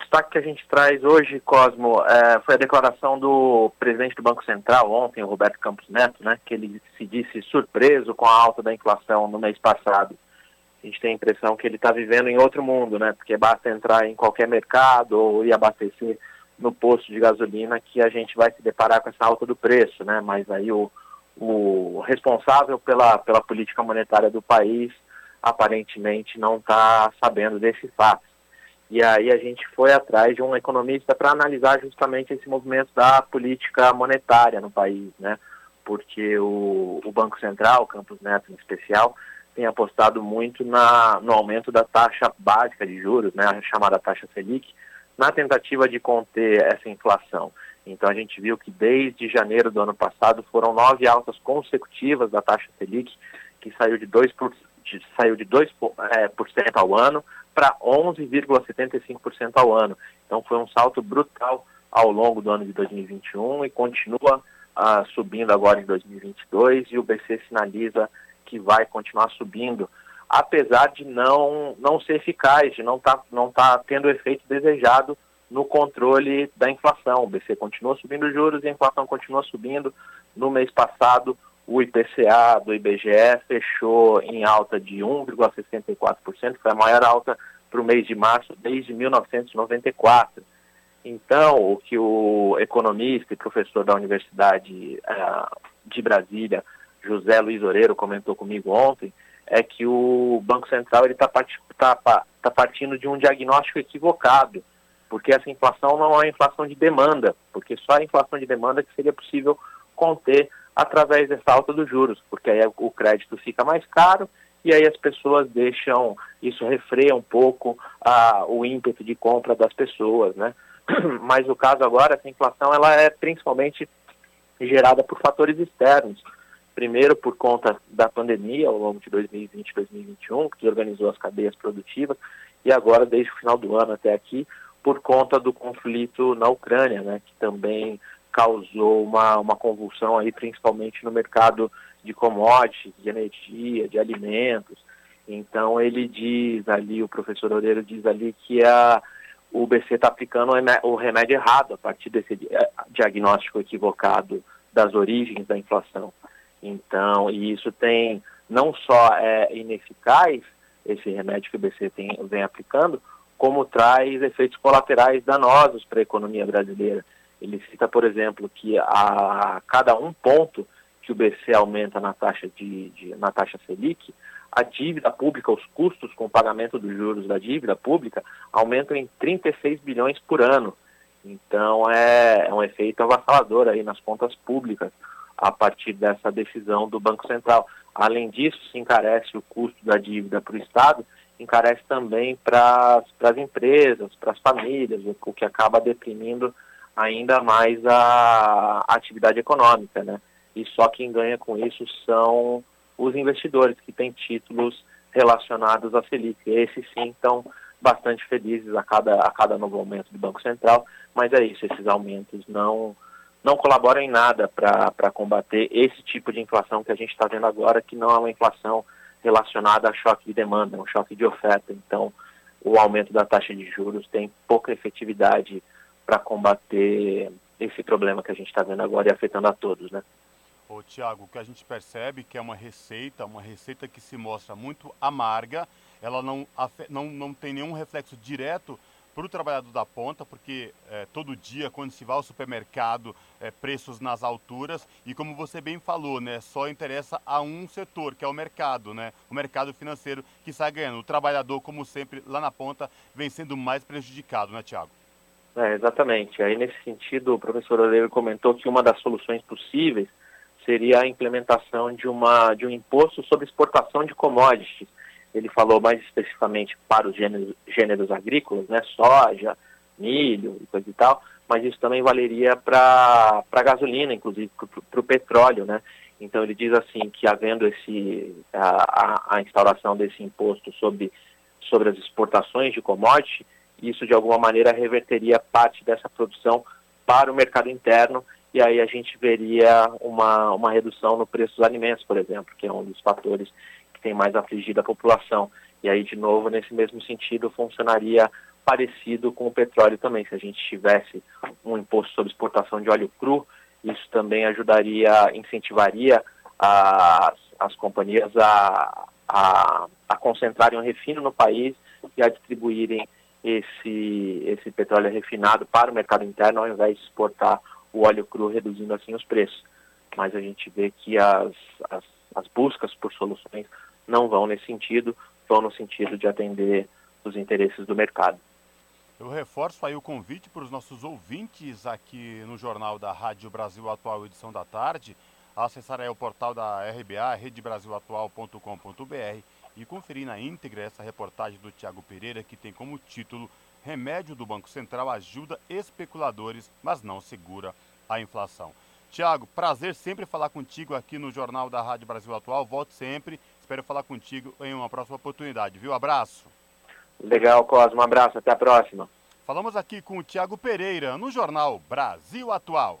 Destaque que a gente traz hoje, Cosmo, é, foi a declaração do presidente do Banco Central ontem, o Roberto Campos Neto, né, que ele se disse surpreso com a alta da inflação no mês passado a gente tem a impressão que ele está vivendo em outro mundo, né? Porque basta entrar em qualquer mercado ou ir abastecer no posto de gasolina que a gente vai se deparar com essa alta do preço, né? Mas aí o, o responsável pela, pela política monetária do país aparentemente não está sabendo desse fato. E aí a gente foi atrás de um economista para analisar justamente esse movimento da política monetária no país, né? Porque o, o Banco Central, o Campos Neto em especial, tem apostado muito na, no aumento da taxa básica de juros, né, a chamada taxa Selic, na tentativa de conter essa inflação. Então a gente viu que desde janeiro do ano passado foram nove altas consecutivas da taxa Selic, que saiu de 2%, por, de, saiu de 2 é, por cento ao ano para 11,75% ao ano. Então foi um salto brutal ao longo do ano de 2021 e continua ah, subindo agora em 2022 e o BC sinaliza que vai continuar subindo, apesar de não, não ser eficaz, de não estar tá, não tá tendo o efeito desejado no controle da inflação. O BC continua subindo juros e a inflação continua subindo. No mês passado, o IPCA do IBGE fechou em alta de 1,64%, foi a maior alta para o mês de março desde 1994. Então, o que o economista e professor da Universidade uh, de Brasília, José Luiz Oreiro comentou comigo ontem, é que o Banco Central está tá, tá partindo de um diagnóstico equivocado, porque essa inflação não é inflação de demanda, porque só a inflação de demanda que seria possível conter através dessa alta dos juros, porque aí o crédito fica mais caro e aí as pessoas deixam, isso refreia um pouco o ímpeto de compra das pessoas, né? Mas o caso agora, essa inflação, ela é principalmente gerada por fatores externos, primeiro por conta da pandemia ao longo de 2020 e 2021, que organizou as cadeias produtivas, e agora, desde o final do ano até aqui, por conta do conflito na Ucrânia, né, que também causou uma, uma convulsão aí, principalmente no mercado de commodities, de energia, de alimentos. Então ele diz ali, o professor Oreiro diz ali que a, o BC está aplicando o remédio errado a partir desse eh, diagnóstico equivocado das origens da inflação. Então, e isso tem não só é ineficaz, esse remédio que o BC tem, vem aplicando, como traz efeitos colaterais danosos para a economia brasileira. Ele cita, por exemplo, que a cada um ponto que o BC aumenta na taxa, de, de, na taxa Selic, a dívida pública, os custos com o pagamento dos juros da dívida pública aumentam em 36 bilhões por ano. Então é, é um efeito avassalador aí nas contas públicas a partir dessa decisão do Banco Central. Além disso, se encarece o custo da dívida para o Estado, encarece também para as empresas, para as famílias, o que acaba deprimindo ainda mais a, atividade econômica, né? E só quem ganha com isso são os investidores que têm títulos relacionados à Selic. Esses sim estão bastante felizes a cada, a cada novo aumento do Banco Central, mas é isso, esses aumentos não, não colaboram em nada para combater esse tipo de inflação que a gente está vendo agora, que não é uma inflação relacionada a choque de demanda, é um choque de oferta. Então, o aumento da taxa de juros tem pouca efetividade para combater esse problema que a gente está vendo agora e afetando a todos, né? Ô, Tiago, o que a gente percebe que é uma receita, uma receita que se mostra muito amarga, ela não, não, não tem nenhum reflexo direto para o trabalhador da ponta, porque é, todo dia, quando se vai ao supermercado, é, preços nas alturas, e como você bem falou, né, só interessa a um setor, que é o mercado, né, o mercado financeiro, que sai ganhando. O trabalhador, como sempre, lá na ponta, vem sendo mais prejudicado, né, Tiago? É, exatamente. Aí, nesse sentido, o professor Oleiro comentou que uma das soluções possíveis seria a implementação de, uma, de um imposto sobre exportação de commodities. Ele falou mais especificamente para os gêneros, gêneros agrícolas, né, soja, milho e coisa e tal, mas isso também valeria para a gasolina, inclusive para o petróleo, né? Então ele diz assim que havendo esse a, a, instauração desse imposto sobre, sobre as exportações de commodity, isso de alguma maneira reverteria parte dessa produção para o mercado interno e aí a gente veria uma, uma redução no preço dos alimentos, por exemplo, que é um dos fatores que tem mais afligido a população. E aí, de novo, nesse mesmo sentido, funcionaria parecido com o petróleo também. Se a gente tivesse um imposto sobre exportação de óleo cru, isso também ajudaria, incentivaria as, as companhias a, a, a concentrarem o refino no país e a distribuírem esse, esse petróleo refinado para o mercado interno ao invés de exportar o óleo cru, reduzindo assim os preços. Mas a gente vê que as, as, as buscas por soluções não vão nesse sentido, vão no sentido de atender os interesses do mercado. Eu reforço aí o convite para os nossos ouvintes aqui no Jornal da Rádio Brasil Atual, edição da tarde, acessar aí o portal da RBA, redebrasilatual.com.br e conferir na íntegra essa reportagem do Tiago Pereira, que tem como título Remédio do Banco Central ajuda especuladores, mas não segura a inflação. Tiago, prazer sempre falar contigo aqui no Jornal da Rádio Brasil Atual. Volte sempre. Espero falar contigo em uma próxima oportunidade, viu? Abraço. Legal, Cosmo. Um abraço. Até a próxima. Falamos aqui com o Tiago Pereira no Jornal Brasil Atual.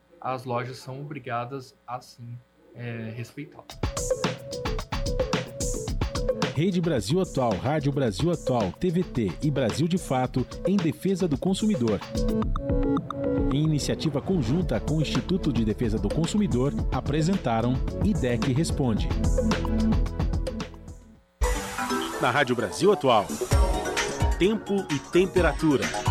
as lojas são obrigadas a sim é, respeitá-lo. Rede Brasil Atual, Rádio Brasil Atual, TVT e Brasil de Fato em defesa do consumidor. Em iniciativa conjunta com o Instituto de Defesa do Consumidor, apresentaram IDEC Responde. Na Rádio Brasil Atual, tempo e temperatura.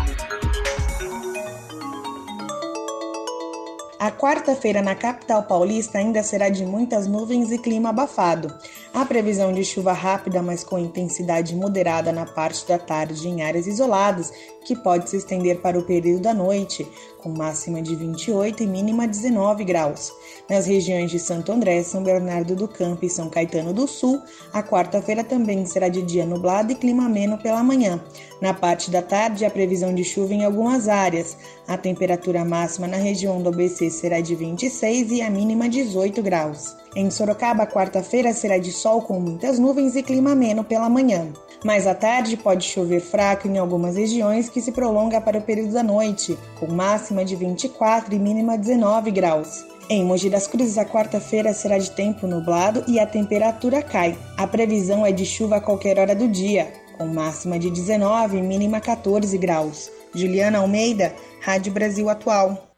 A quarta-feira na capital paulista ainda será de muitas nuvens e clima abafado. A previsão de chuva rápida, mas com intensidade moderada na parte da tarde em áreas isoladas, que pode se estender para o período da noite, com máxima de 28 e mínima 19 graus. Nas regiões de Santo André, São Bernardo do Campo e São Caetano do Sul, a quarta-feira também será de dia nublado e clima ameno pela manhã. Na parte da tarde, a previsão de chuva em algumas áreas. A temperatura máxima na região do ABC será de 26 e a mínima 18 graus. Em Sorocaba, quarta-feira será de sol com muitas nuvens e clima ameno pela manhã. Mais à tarde pode chover fraco em algumas regiões que se prolonga para o período da noite, com máxima de 24 e mínima 19 graus. Em Mogi das Cruzes, a quarta-feira será de tempo nublado e a temperatura cai. A previsão é de chuva a qualquer hora do dia, com máxima de 19 e mínima 14 graus. Juliana Almeida, Rádio Brasil Atual.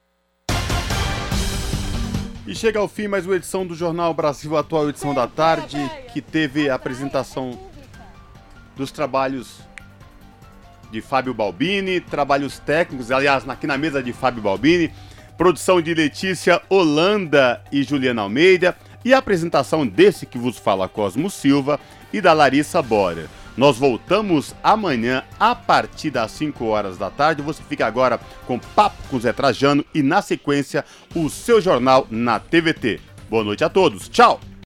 E chega ao fim mais uma edição do Jornal Brasil Atual, edição da tarde, que teve a apresentação dos trabalhos de Fábio Balbini, trabalhos técnicos, aliás, aqui na mesa de Fábio Balbini, produção de Letícia Holanda e Juliana Almeida, e a apresentação desse que vos fala Cosmo Silva e da Larissa Bora. Nós voltamos amanhã a partir das 5 horas da tarde. Você fica agora com Papo com Zé Trajano e, na sequência, o seu jornal na TVT. Boa noite a todos. Tchau!